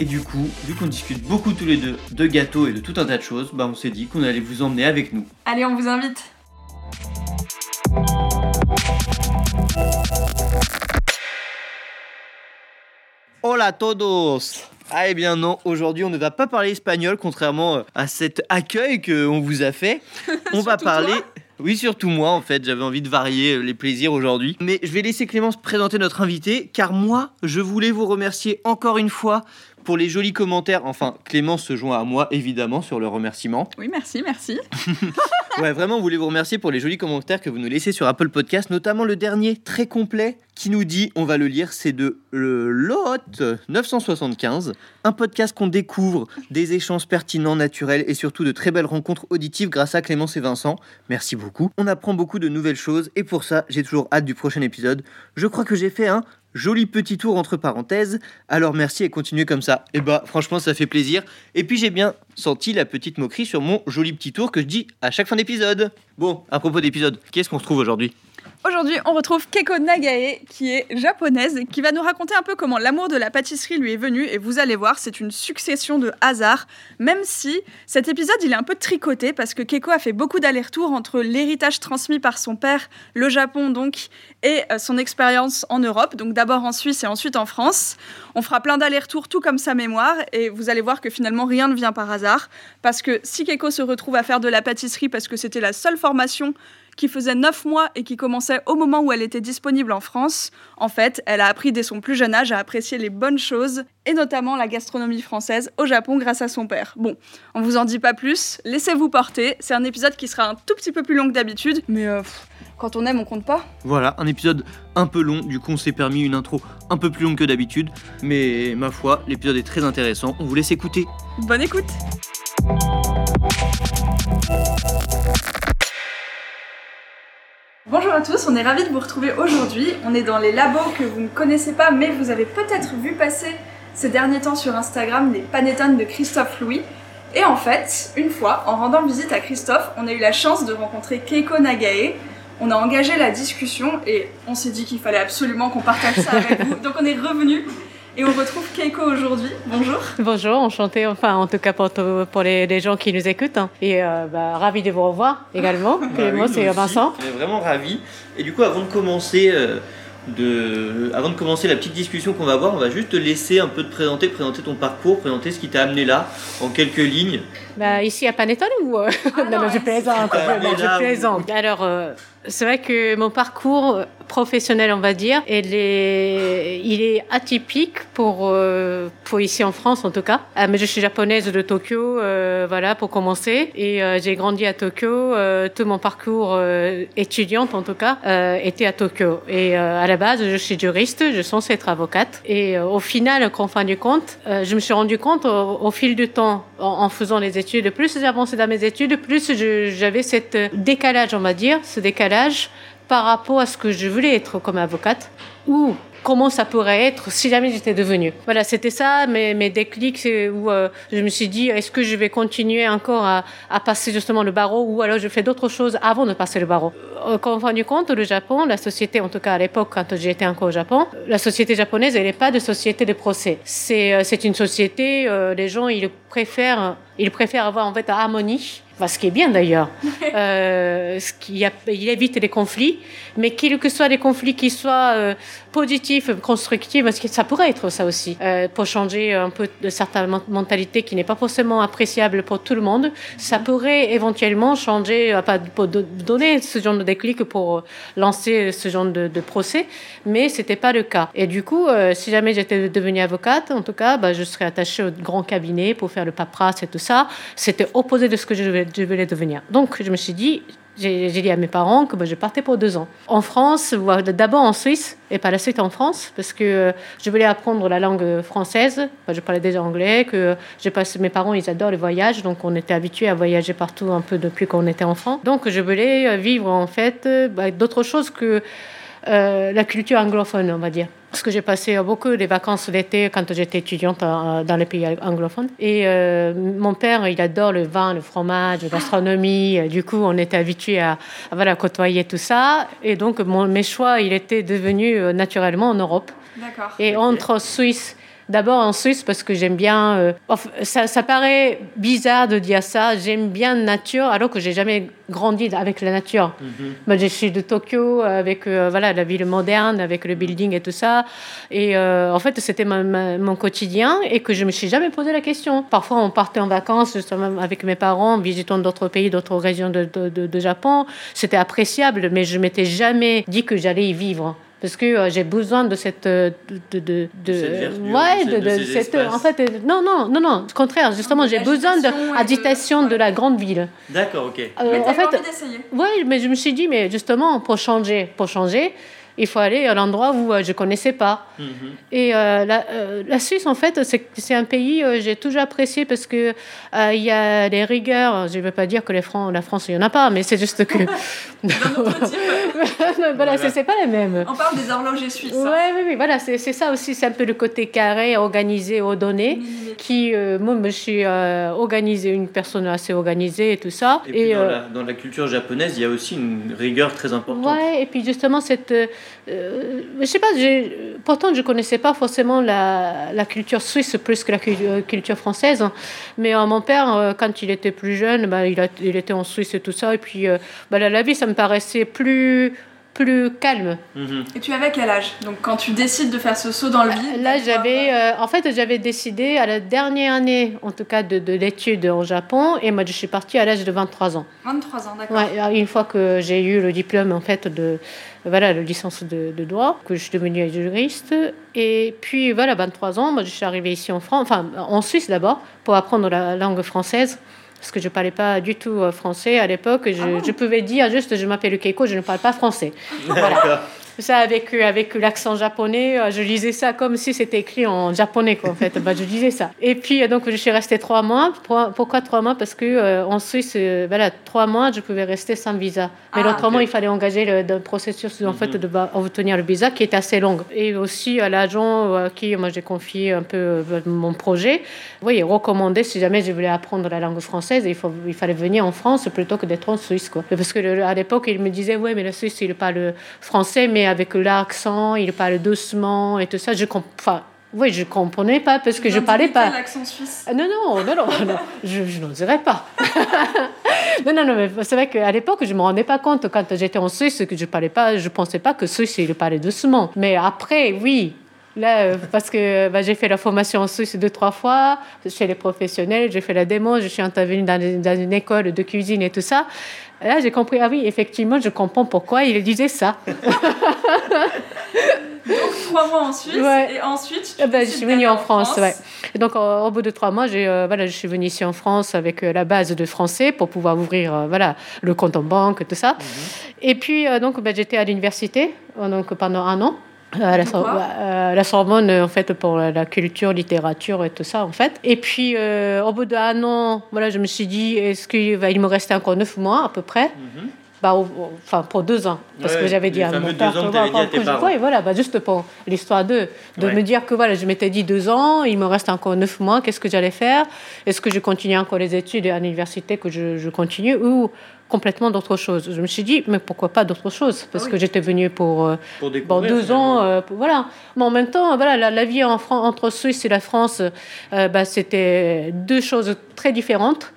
Et du coup, vu qu'on discute beaucoup tous les deux de gâteaux et de tout un tas de choses, bah on s'est dit qu'on allait vous emmener avec nous. Allez, on vous invite. Hola a todos Ah eh bien non, aujourd'hui on ne va pas parler espagnol contrairement euh, à cet accueil qu'on vous a fait. On va parler... toi Oui, surtout moi en fait, j'avais envie de varier euh, les plaisirs aujourd'hui. Mais je vais laisser Clémence présenter notre invité car moi, je voulais vous remercier encore une fois pour les jolis commentaires. Enfin, Clémence se joint à moi évidemment sur le remerciement. Oui, merci, merci. Ouais, vraiment, on voulait vous remercier pour les jolis commentaires que vous nous laissez sur Apple Podcast, notamment le dernier très complet qui nous dit, on va le lire, c'est de le Lot 975, un podcast qu'on découvre des échanges pertinents, naturels et surtout de très belles rencontres auditives grâce à Clémence et Vincent. Merci beaucoup. On apprend beaucoup de nouvelles choses et pour ça, j'ai toujours hâte du prochain épisode. Je crois que j'ai fait un joli petit tour entre parenthèses. Alors merci et continuez comme ça. Et bah franchement ça fait plaisir. Et puis j'ai bien senti la petite moquerie sur mon joli petit tour que je dis à chaque fin d'épisode. Bon, à propos d'épisode, qu'est-ce qu'on se trouve aujourd'hui? Aujourd'hui, on retrouve Keiko Nagae, qui est japonaise, qui va nous raconter un peu comment l'amour de la pâtisserie lui est venu. Et vous allez voir, c'est une succession de hasards, même si cet épisode, il est un peu tricoté, parce que Keiko a fait beaucoup d'allers-retours entre l'héritage transmis par son père, le Japon donc, et euh, son expérience en Europe, donc d'abord en Suisse et ensuite en France. On fera plein d'allers-retours, tout comme sa mémoire, et vous allez voir que finalement, rien ne vient par hasard, parce que si Keiko se retrouve à faire de la pâtisserie parce que c'était la seule formation qui faisait 9 mois et qui commençait au moment où elle était disponible en France, en fait, elle a appris dès son plus jeune âge à apprécier les bonnes choses, et notamment la gastronomie française au Japon grâce à son père. Bon, on vous en dit pas plus, laissez-vous porter, c'est un épisode qui sera un tout petit peu plus long que d'habitude, mais euh, pff, quand on aime, on compte pas. Voilà, un épisode un peu long, du coup on s'est permis une intro un peu plus longue que d'habitude, mais ma foi, l'épisode est très intéressant, on vous laisse écouter. Bonne écoute Bonjour à tous, on est ravis de vous retrouver aujourd'hui. On est dans les labos que vous ne connaissez pas, mais vous avez peut-être vu passer ces derniers temps sur Instagram les panettone de Christophe Louis. Et en fait, une fois, en rendant visite à Christophe, on a eu la chance de rencontrer Keiko Nagae. On a engagé la discussion et on s'est dit qu'il fallait absolument qu'on partage ça avec vous. Donc on est revenu et on retrouve Keiko aujourd'hui. Bonjour. Bonjour, enchanté, enfin en tout cas pour, les, les gens qui nous écoutent. hein. Et euh, bah, ravi de vous revoir également. Clément, c'est Vincent. On est vraiment ravis. Et du coup, avant de commencer, euh, de... avant de commencer la petite discussion qu'on va avoir, on va juste te laisser un peu te présenter, présenter ton parcours, présenter ce qui t'a amené là, en quelques lignes. Bah, ici à Panettone ou euh, Ah Non, non, non, je plaisante. Ah, je. Alors, euh, c'est vrai que mon parcours professionnel, on va dire, il est, il est atypique pour, euh, pour ici en France en tout cas. Euh, mais je suis japonaise de Tokyo, euh, voilà, pour commencer. Et euh, j'ai grandi à Tokyo. Euh, tout mon parcours étudiante en tout cas était à Tokyo. Et à la base, je suis juriste, je suis censée être avocate. Et au final, en fin du compte, je me suis rendu compte au, au fil du temps, en, faisant les études, plus j'avançais dans mes études, plus j'avais cette décalage, on va dire, ce décalage par rapport à ce que je voulais être comme avocate ou comment ça pourrait être si jamais j'étais devenue. Voilà, c'était ça mes, mes déclics c'est où euh, je me suis dit est-ce que je vais continuer encore à, passer justement le barreau ou alors je fais d'autres choses avant de passer le barreau? Euh, on s'est rendu compte, le Japon, la société, en tout cas à l'époque quand j'étais encore au Japon, la société japonaise, elle n'est pas de société de procès. C'est euh, une société, euh, les gens ils préfèrent ils préfèrent avoir en fait harmonie. Enfin, ce qui est bien d'ailleurs, euh, ce qui a- il évite les conflits, mais quels que soient les conflits qui soient euh, positifs, constructifs, parce que ça pourrait être ça aussi, euh, pour changer un peu de certaines men- mentalités qui n'est pas forcément appréciable pour tout le monde, ça pourrait éventuellement changer, pas pour do- donner ce genre de déclic pour lancer ce genre de, de procès, mais c'était pas le cas. Et du coup, si jamais j'étais devenue avocate, en tout cas, bah, je serais attachée au grand cabinet pour faire le paperasse et tout ça. C'était opposé de ce que je voulais, devenir. Donc, je me suis dit, j'ai dit à mes parents que bah, je partais pour deux ans. En France, d'abord en Suisse, et par la suite en France, parce que euh, je voulais apprendre la langue française. Bah, je parlais déjà anglais, que mes parents, ils adorent les voyages, donc on était habitués à voyager partout un peu depuis qu'on était enfant. Donc je voulais vivre en fait bah, d'autres choses que euh, la culture anglophone, on va dire. Parce que j'ai passé beaucoup des vacances d'été quand j'étais étudiante dans les pays anglophones. Et euh, mon père, il adore le vin, le fromage, la gastronomie. Euh, Du coup, on était habitués à, à, voilà, côtoyer tout ça. Et donc, mon, mes choix, il était devenu euh, naturellement en Europe. D'accord. Et entre Suisse, d'abord en Suisse parce que j'aime bien. euh, ça, ça paraît bizarre de dire ça. J'aime bien la nature alors que j'ai jamais grandi avec la nature. Mhm. Moi, je suis de Tokyo avec euh, voilà la ville moderne, avec le building et tout ça. Et euh, en fait, c'était mon quotidien et que je me suis jamais posé la question. Parfois, on partait en vacances justement avec mes parents, visitant d'autres pays, d'autres régions de, de, de- de Japon. C'était appréciable, mais je m'étais jamais dit que j'allais y vivre. Parce que euh, j'ai besoin de cette euh, de de, de, Cette verdure, ouais de de, de cette espaces. en fait euh, non non non non au contraire justement j'ai besoin et de- la grande ville D'accord, ok. Euh, Mais en fait envie d'essayer. oui, mais je me suis dit, mais justement, pour changer, pour changer, il faut aller à l'endroit où euh, je connaissais pas. Mhm. Et euh, la, euh, la Suisse, en fait, c'est un pays euh, j'ai toujours apprécié parce que euh, il y a des rigueurs. Je ne veux pas dire que les Fran- la France, il y en a pas, mais c'est juste que voilà, Voilà. c'est pas les mêmes. On parle des horlogers suisses. hein. Ouais, oui, oui, voilà, c'est c'est ça aussi, c'est un peu le côté carré, organisé, ordonné, Millimétriques. qui, euh, moi, je suis organisée, une personne assez organisée et tout ça. Et, puis dans, la, dans la culture japonaise, il y a aussi une rigueur très importante. Ouais, et puis justement, cette. Euh, je sais pas, pourtant je connaissais pas forcément la, la culture suisse plus que la euh, culture française. hein. Mais euh, mon père, euh, quand il était plus jeune, bah, il, a, il était en Suisse et tout ça. Et puis bah, la, la vie, ça me paraissait plus, plus calme. Mhm. Et tu avais quel âge? Donc quand tu décides de faire ce saut dans le vide. Là, j'avais, en fait, j'avais décidé à la dernière année, en tout cas, de, de l'étude au Japon. Et moi, je suis partie à l'âge de 23 ans. 23 ans, d'accord. Ouais, une fois que j'ai eu le diplôme en fait de voilà, la licence de, de droit, que je suis devenue juriste. Et puis voilà, 23 ans, moi je suis arrivée ici en France, enfin en Suisse d'abord, pour apprendre la langue française. Parce que je ne parlais pas du tout euh, français à l'époque. Je, Ah je pouvais dire juste je m'appelle Keiko, je ne parle pas français. D'accord. Ça, avec, euh, avec l'accent japonais, euh, je lisais ça comme si c'était écrit en japonais, quoi, en fait. Bah, je lisais ça. Et puis, euh, donc, je suis restée trois mois. Pour- Pourquoi trois mois? Parce que euh, en Suisse, euh, voilà, trois mois, je pouvais rester sans visa. Mais Ah, l'autrement, ok. il fallait engager le, le processus, en fait, Mhm. de ba- obtenir le visa, qui était assez long. Et aussi, à l'agent à qui, moi, j'ai confié un peu mon projet, oui, il recommandait, si jamais je voulais apprendre la langue française, il, faut, il fallait venir en France plutôt que d'être en Suisse, quoi. Parce que à l'époque, il me disait, ouais, mais la Suisse, il parle français, mais avec l'accent, il parle doucement et tout ça. Je comp... enfin, oui, je comprenais pas parce que je parlais pas. l'accent suisse. Ah, Non, non, non, non, non, je, je n'oserais pas. non, non, non, mais c'est vrai qu'à l'époque, je me rendais pas compte quand j'étais en Suisse que je parlais pas, je pensais pas que Suisse, il parlait doucement. Mais après, oui. Là, euh, parce que bah, j'ai fait la formation en Suisse deux, trois fois, chez les professionnels, j'ai fait la démo, je suis intervenue dans, dans une école de cuisine et tout ça. Là, j'ai compris, ah oui, effectivement, je comprends pourquoi il disait ça. Donc trois mois en Suisse Ouais. et ensuite. Tu Eh ben, je suis venue en France, ouais. Et donc, au, au bout de trois mois, j'ai, euh, voilà, je suis venue ici en France avec euh, la base de français pour pouvoir ouvrir euh, voilà, le compte en banque, tout ça. Et puis, donc, ben, j'étais à l'université donc, pendant un an. Euh, la, Sor- Pourquoi euh, la Sorbonne, euh, en fait, pour la culture, littérature et tout ça, en fait. Et puis, euh, au bout d'un an, voilà, je me suis dit, est-ce qu'il va, il me restait encore neuf mois à peu près? Mhm. bah, au- au- enfin, pour deux ans. Parce Ouais, que j'avais dit à mon deux père. ans que vois, dit à parents. ouais, voilà, bah, juste pour l'histoire de, de Ouais. me dire que voilà, je m'étais dit deux ans, il me reste encore neuf mois, qu'est-ce que j'allais faire? Est-ce que je continue encore les études à l'université, que je, je continue, ou complètement d'autre chose Je me suis dit, mais pourquoi pas d'autre chose Parce Ah oui. que j'étais venue pour. euh, Pour deux finalement. ans, euh, pour- voilà. Mais en même temps, voilà, la, la vie en Fran- entre Suisse et la France, euh, bah, c'était deux choses très différentes.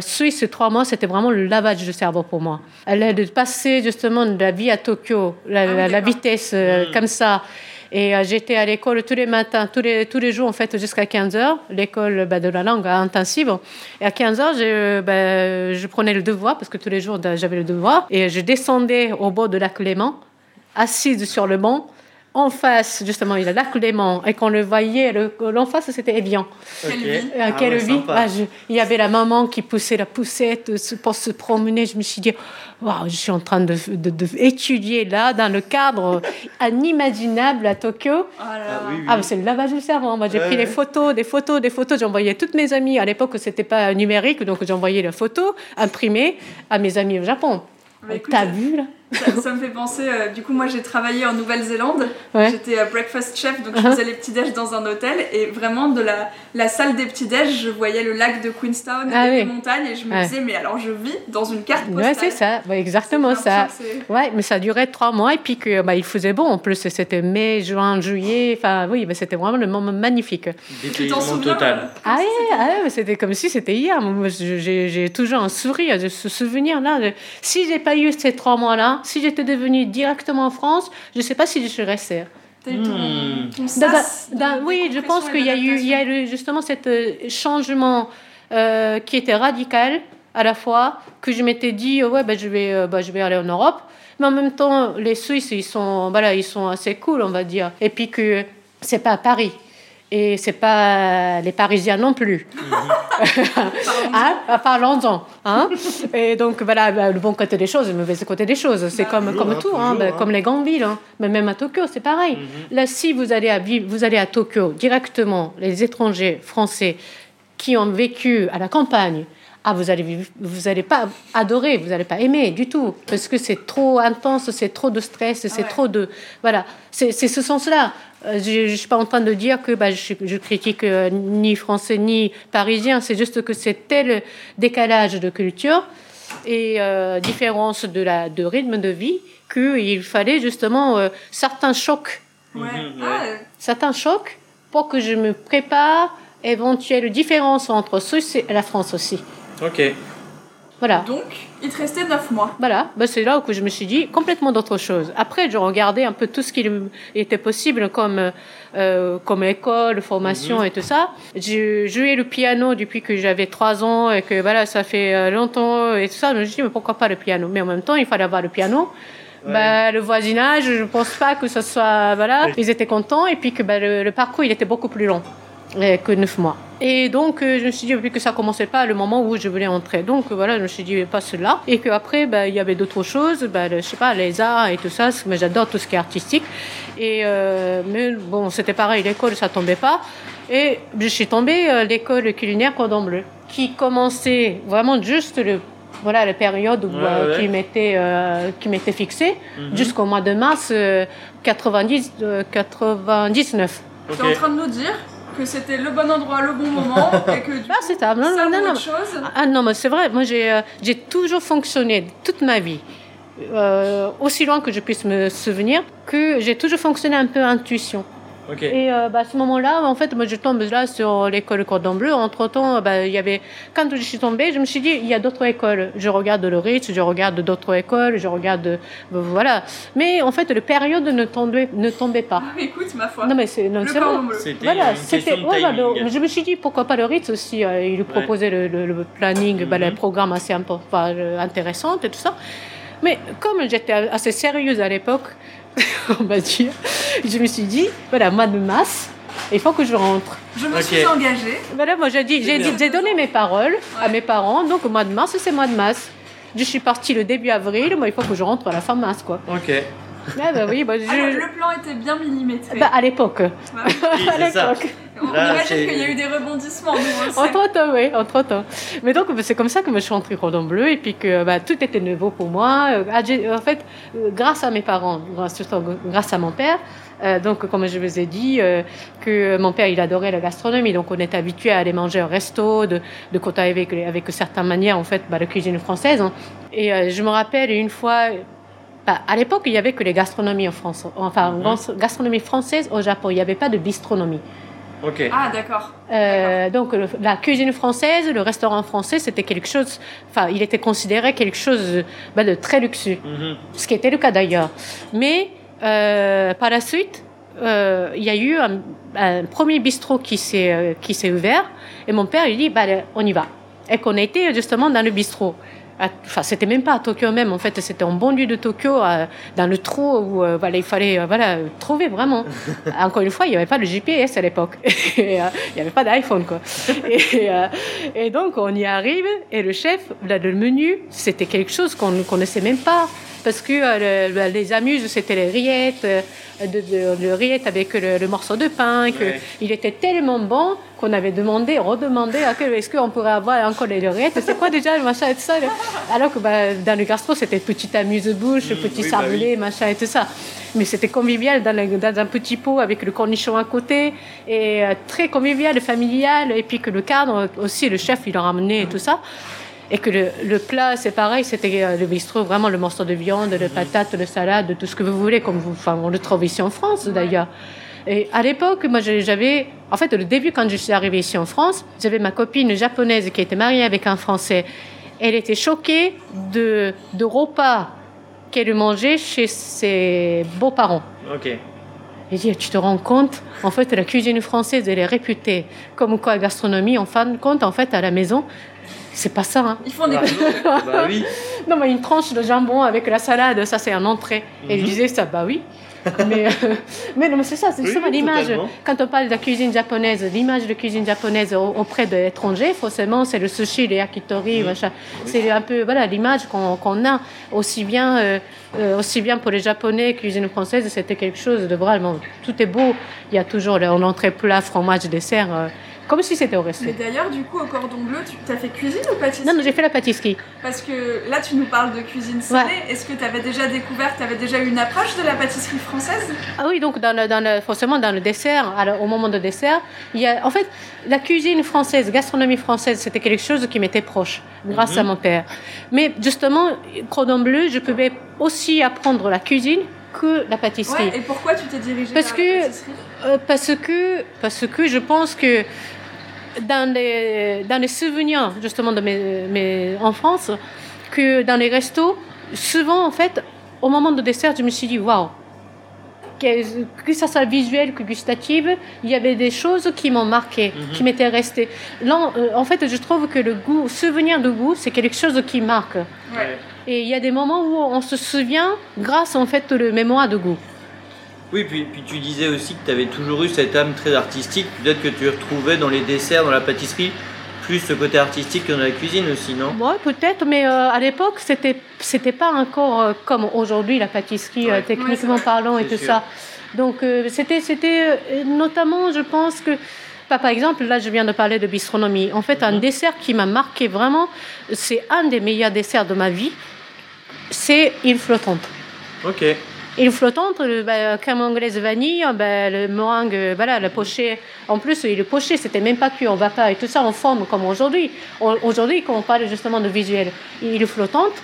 Suisse, trois mois, c'était vraiment le lavage de cerveau pour moi. De passer justement de la vie à Tokyo, la, Ah oui, la- la d'accord. vitesse euh, Mm. comme ça. Et euh, j'étais à l'école tous les matins, tous les, tous les jours, en fait, jusqu'à 15 heures, l'école bah, de la langue intensive. Et à 15 heures, je, bah, je prenais le devoir, parce que tous les jours, j'avais le devoir. Et je descendais au bord de lac Léman, assise sur le banc, en face, justement, il y a lac Léman, et qu'on le voyait, le- l'en face, c'était Evian. Quelle Ok. vie. Euh, Ah quelle ouais, vie. Ah, je- Il y avait la maman qui poussait la poussette euh, pour se promener. Je me suis dit, waouh, je suis en train de, de- de étudier là, dans le cadre inimaginable à Tokyo. Oh là là. Ah oui, oui. Ah, mais c'est le lavage du cerveau. Moi, j'ai Ouais, pris ouais. des photos, des photos, des photos. J'envoyais toutes mes amies. À l'époque, c'était pas numérique, donc j'envoyais les photos imprimées à mes amis au Japon. T'as vu là? Ça, ça me fait penser, euh, du coup, moi j'ai travaillé en Nouvelle-Zélande. Ouais. J'étais euh, breakfast chef, donc je Uh-huh. faisais les petits-déj dans un hôtel. Et vraiment, de la, la salle des petits-déj, je voyais le lac de Queenstown Ah et les oui. montagnes. Et je me Ouais. disais, mais alors je vis dans une carte postale. Ouais, c'est ça. Ouais, exactement ça. Ouais, mais ça durait trois mois et puis que bah, il faisait bon. En plus, c'était mai, juin, juillet. Enfin, oui, mais c'était vraiment le moment magnifique. Dépaysement total. Ah ah ouais, mais c'était comme si c'était hier. J'ai j'ai toujours un sourire de ce souvenir-là. de- Si j'ai pas eu ces trois mois-là, si j'étais devenue directement en France, je sais pas si je serais ton, Hmm. de oui, je pense qu'il y a eu, il y a eu justement cet euh, changement euh, qui était radical à la fois que je m'étais dit euh, ouais ben je vais euh, bah, je vais aller en Europe, mais en même temps les Suisses ils sont voilà ils sont assez cool on va dire. Et puis que c'est pas à Paris et c'est pas les Parisiens non plus. hein Ah, Parlons-en. Hein et donc, voilà, bah, le bon côté des choses, le mauvais côté des choses. C'est Bah, comme, toujours, comme hein, tout, hein, toujours, bah, hein. comme les grandes villes. hein. Mais même à Tokyo, c'est pareil. Mhm. Là, si vous allez, à, vous allez à Tokyo directement, les étrangers français qui ont vécu à la campagne, ah, vous allez vous allez pas adorer, vous allez pas aimer du tout, parce que c'est trop intense, c'est trop de stress, c'est ouais. trop de voilà, c'est ce sens-là. Euh, Je, je suis pas en train de dire que bah, je, je critique euh, ni français ni parisien, c'est juste que c'est tel décalage de culture et euh, différence de la de rythme de vie qu'il fallait justement euh, certains chocs Ouais. Mhm, Ah, certains chocs pour que je me prépare éventuelles différences entre Suisse et la France aussi. Ok. Voilà. donc, il te restait 9 mois. Voilà, ben, c'est là où je me suis dit complètement d'autre chose. Après, je regardais un peu tout ce qui était possible comme, euh, comme école, formation Mhm. et tout ça. J'ai joué le piano depuis que j'avais trois ans et que voilà, ça fait euh, longtemps et tout ça. Je me suis dit, mais pourquoi pas le piano? Mais en même temps, il fallait avoir le piano. Ouais. Bah, le voisinage, je pense pas que ce soit. Voilà, ils étaient contents et puis que bah, le, le parcours, il était beaucoup plus long que neuf mois. Et donc, euh, je me suis dit, vu que ça commençait pas le moment où je voulais entrer. Donc, euh, voilà, je me suis dit, pas cela. Et qu'après, bah, il y avait d'autres choses, bah, le- je sais pas, les arts et tout ça, moi, j'adore tout ce qui est artistique. Et, euh, mais bon, c'était pareil, l'école, ça tombait pas. Et je suis tombée à l'école culinaire Cordon Bleu, qui commençait vraiment juste le, voilà, la période où, Ouais, euh, ouais. qui m'était euh, qui m'était fixée Mhm. jusqu'au mois de mars euh, 90, euh, 99. Ok. T'es en train de nous dire que c'était le bon endroit, le bon moment, et que du Ah, c'est ça. Non, ça non, non, vaut non. autre chose. Ah non, mais c'est vrai, moi j'ai euh, j'ai toujours fonctionné toute ma vie, euh, aussi loin que je puisse me souvenir, que j'ai toujours fonctionné un peu intuition. Et euh, bah, à ce moment-là, en fait, moi je tombe là sur l'école Cordon Bleu. Entre-temps, bah, il y avait... quand je suis tombée, je me suis dit, il y a d'autres écoles. Je regarde le Ritz, je regarde d'autres écoles, je regarde... euh, voilà. Mais en fait, la période ne tombait, ne tombait pas. Ah, écoute, ma foi. Non, mais c'est non, le cordon bleu. C'était Voilà, une c'était. timing. le- je me suis dit pourquoi pas le Ritz aussi. euh, il lui proposait le, le- le planning, bah, Mhm. le programme assez impor- enfin, euh, intéressant et tout ça. Mais comme j'étais assez sérieuse à l'époque, on va dire, je me suis dit voilà, mois de mars, il faut que je rentre. Je me suis engagée. Voilà, moi j'ai dit, j'ai bien. dit- j'ai donné mes paroles à mes parents, donc au mois de mars, c'est mois de mars. Je suis partie le début avril, moi il faut que je rentre à la fin mars, quoi. Ok. Ah bah oui, bah, je- Alors, le plan était bien millimétré. bah, à l'époque. Oui, à c'est l'époque. on Là, imagine qu'il y a eu des rebondissements. Entre temps, oui, entre temps. Mais donc, c'est comme ça que je suis entrée Cordon Bleu et puis que bah, tout était nouveau pour moi. Euh, j'ai- En fait, euh, grâce à mes parents, grâce- surtout grâce à mon père, euh, donc comme je vous ai dit, euh, que mon père il adorait la gastronomie, donc on est habitué à aller manger au resto, de, de côtoyer avec, avec certaines manières en fait bah, la cuisine française. hein. Et euh, je me rappelle une fois, bah, à l'époque il y avait que les gastronomies en France, enfin Mhm. gastronomie française au Japon, il n'y avait pas de bistronomie. Ok. Ah, d'accord. Euh, donc le- la cuisine française, le restaurant français, c'était quelque chose, enfin il était considéré quelque chose bah, de très luxueux, Mhm. ce qui était le cas d'ailleurs. Mais euh, par la suite, euh, il y a eu un, un premier bistrot qui s'est euh, qui s'est ouvert et mon père il dit bah allez, on y va et qu'on était justement dans le bistrot. Enfin, c'était même pas à Tokyo même. En fait, c'était en banlieue de Tokyo, euh, dans le trou où euh, voilà, il fallait euh, voilà, trouver vraiment. Encore une fois, il n'y avait pas le GPS à l'époque. Et, euh, il n'y avait pas d'iPhone, quoi. Et, et donc, on y arrive. Et le chef, là, le menu, c'était quelque chose qu'on ne connaissait même pas. Parce que euh, le- les amuses, c'était les rillettes, euh, de, de- le rillette avec le, le morceau de pain. Que Ouais. Il était tellement bon qu'on avait demandé, redemandé quel est-ce qu'on pourrait avoir encore les rillettes? C'est quoi déjà le machin et tout ça? Alors que bah, dans le gastro, c'était petite amuse-bouche, petit oui, bah sablé, machin et tout ça. Mais c'était convivial dans, le- dans un petit pot avec le cornichon à côté et euh, très convivial, familial. Et puis que le cadre aussi, le chef, il a ramené et tout ça. Et que le, le plat, c'est pareil, c'était euh, le bistrot, vraiment le morceau de viande, le patate, le salade, tout ce que vous voulez, comme vous, enfin, on le trouve ici en France d'ailleurs. Et à l'époque, moi, j'avais, en fait, le début, quand je suis arrivée ici en France, j'avais ma copine japonaise qui était mariée avec un Français. Elle était choquée de, de repas qu'elle mangeait chez ses beaux-parents. Ok. Elle dit, tu te rends compte, en fait, la cuisine française, elle est réputée comme quoi gastronomie, en fin de compte, en fait, à la maison, c'est pas ça. hein. Ils font des Bah, bah oui. Non, mais une tranche de jambon avec la salade, ça, c'est un entrée. Et je Mhm. disais ça, bah oui. mais, euh, mais non, mais c'est ça, c'est Oui, justement oui, l'image. Quand on parle de la cuisine japonaise, l'image de cuisine japonaise au- auprès de l'étranger, forcément, c'est le sushi, les yakitori, Mhm. machin. C'est un peu voilà l'image qu'on qu'on a aussi bien, euh, euh, aussi bien pour les Japonais, cuisine française, c'était quelque chose de vraiment tout est beau. Il y a toujours en entrée plat, fromage, dessert, euh, comme si c'était au resto. Mais d'ailleurs, du coup, au cordon bleu, tu as fait cuisine ou pâtisserie? Non, non, j'ai fait la pâtisserie. Parce que là, tu nous parles de cuisine salée. Est-ce que tu avais déjà découvert, tu avais déjà eu une approche de la pâtisserie française? Ah oui, donc dans le, dans le- forcément dans le dessert, alors, au moment de dessert, il y a, en fait, la cuisine française, gastronomie française, c'était quelque chose qui m'était proche, grâce Mhm. à mon père. Mais justement, cordon bleu, je pouvais aussi apprendre la cuisine que la pâtisserie. Ouais, et pourquoi tu t'es dirigée Parce vers que- la pâtisserie? Euh, parce que parce que je pense que dans les dans les souvenirs justement de mes, mes enfance que dans les restos souvent en fait au moment de dessert je me suis dit waouh que, que ça soit visuel que gustative il y avait des choses qui m'ont marqué Mhm. qui m'étaient restées Là, euh, en fait je trouve que le goût souvenir de goût c'est quelque chose qui marque Ouais. Et il y a des moments où on se souvient grâce en fait le mémoire de goût Oui, puis, puis tu disais aussi que tu avais toujours eu cette âme très artistique. Peut-être que tu retrouvais dans les desserts, dans la pâtisserie, plus ce côté artistique que dans la cuisine aussi, non? Ouais, peut-être, mais euh, à l'époque, c'était c'était pas encore euh, comme aujourd'hui la pâtisserie, euh, techniquement Ouais, parlant et tout sûr. ça. Donc euh, c'était c'était euh, notamment, je pense que bah, par exemple, là, je viens de parler de bistronomie. En fait, un Mhm. dessert qui m'a marqué vraiment, c'est un des meilleurs desserts de ma vie, c'est île flottante. Ok. Île flottante, le bah, crème anglaise vanille, bah, le meringue, voilà, le poché. En plus, le poché, c'était même pas cuit en vapeur et tout ça en forme comme aujourd'hui. Au- Aujourd'hui, quand on parle justement de visuel, île flottante,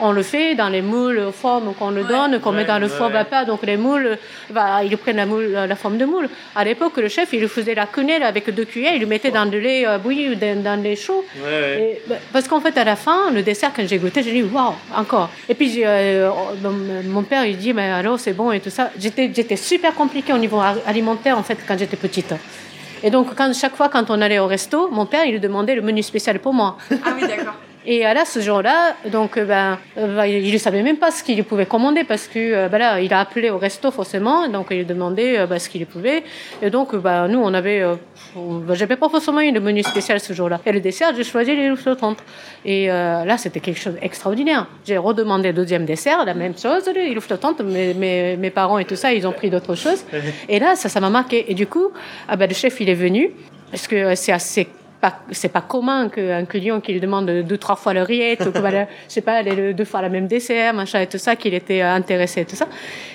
on le fait dans les moules aux formes qu'on le Ouais. donne, qu'on met dans le four ouais. vapeur. Donc les moules, bah, ils prennent la, moule, la forme de moule. À l'époque, le chef, il faisait la quenelle avec deux cuillères, il le mettait dans de lait euh, bouilli ou dans, dans le lait chaud. Ouais, ouais. Et, bah, parce qu'en fait, à la fin, le dessert, quand j'ai goûté, j'ai dit waouh, encore. Et puis, euh, mon mon père, il dit, mais alors, c'est bon et tout ça. J'étais, j'étais super compliquée au niveau a- alimentaire, en fait, quand j'étais petite. Et donc, quand, chaque fois, quand on allait au resto, mon père, il lui demandait le menu spécial pour moi. Ah oui, d'accord. Et là, ce jour-là, donc, euh, ben, euh, ben, il ne savait même pas ce qu'il pouvait commander parce que, euh, ben là, il a appelé au resto forcément, donc il demandait ben, ce qu'il pouvait. Et donc, ben, nous, on avait, ben, j'avais pas forcément eu de menu spécial ce jour-là. Et le dessert, j'ai choisi les flottantes. Et euh, là, c'était quelque chose d'extraordinaire. J'ai redemandé le deuxième dessert, la même chose, les îles flottantes. Mes, mes, mes parents et tout ça, ils ont pris d'autres choses. Et là, ça, ça m'a marqué. Et du coup, ah ben, le chef, il est venu parce que c'est assez pas, c'est pas commun qu'un client qui lui demande deux, trois fois le rillette, ou je sais pas, aller le- deux fois la même dessert, machin et tout ça, qu'il était intéressé et tout ça.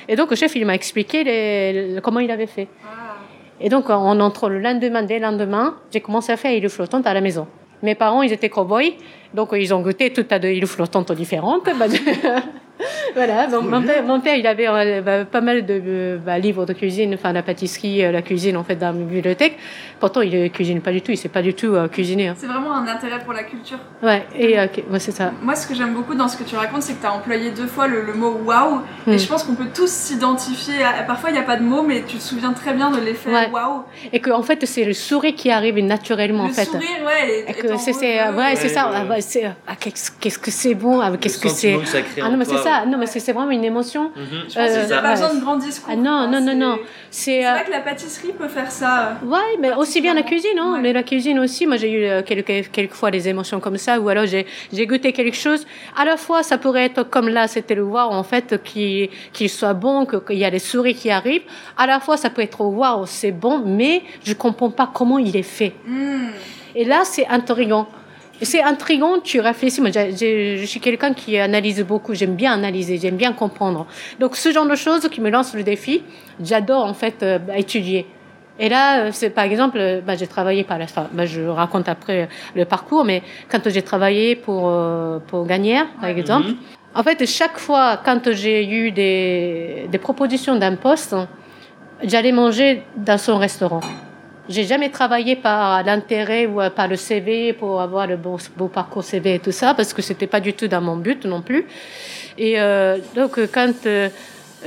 Et donc, le chef, il m'a expliqué les- comment il avait fait. Ah. Et donc, on entre le lendemain, dès le lendemain, j'ai commencé à faire île flottante à la maison. Mes parents, ils étaient cow-boys, donc ils ont goûté tout tas de îles flottantes différentes. Bah, voilà, bon, mon, père, mon père, il avait euh, bah, pas mal de euh, bah, livres de cuisine, enfin la pâtisserie, euh, la cuisine en fait dans la bibliothèque. Pourtant, il ne cuisine pas du tout, il sait pas du tout euh, cuisiner. hein. C'est vraiment un intérêt pour la culture. Ouais, et euh, ouais, c'est ça. Moi, ce que j'aime beaucoup dans ce que tu racontes, c'est que tu as employé deux fois le, le mot waouh. Et Hmm. je pense qu'on peut tous s'identifier. à- Parfois, il n'y a pas de mots, mais tu te souviens très bien de l'effet Ouais. waouh. Et que en fait, c'est le sourire qui arrive naturellement Le en fait. sourire, ouais. Et que c'est, ouais, c'est ça. ouais, ah, ouais. ouais, c'est, ah, qu'est-ce, que c'est bon, ah, qu'est-ce que c'est. ça Ah non, mais c'est toi, ça. Non, mais c'est, c'est vraiment une émotion. Mhm. Je pense Euh, pas ouais. besoin de grands discours. Ah non, non, non, c'est- non. C'est, C'est euh, vrai que la pâtisserie peut faire ça. Ouais, mais aussi bien la cuisine, hein. Ouais. Mais la cuisine aussi, moi j'ai eu euh, quelques, quelques fois des émotions comme ça, ou alors j'ai, goûté quelque chose. À la fois, ça pourrait être comme là, c'était le voir en fait, qu'il, qu'il soit bon, qu'il y a des souris qui arrivent. À la fois, ça peut être waouh, c'est bon, mais je comprends pas comment il est fait. Hmm. Et là, c'est intriguant. C'est intriguant, tu réfléchis. Moi, je suis quelqu'un qui analyse beaucoup. J'aime bien analyser, j'aime bien comprendre. Donc, ce genre de choses qui me lance le défi, j'adore en fait euh, étudier. Et là, euh, c'est par exemple, euh, bah, j'ai travaillé par la, enfin, bah, je raconte après le parcours, mais quand j'ai travaillé pour euh, pour Gagnère, par Ouais. exemple, Mhm. en fait, chaque fois quand j'ai eu des des propositions d'un poste, j'allais manger dans son restaurant. J'ai jamais travaillé par l'intérêt ou euh, par le CV pour avoir le beau, beau parcours CV et tout ça, parce que c'était pas du tout dans mon but non plus. Et euh, donc, euh, quand euh,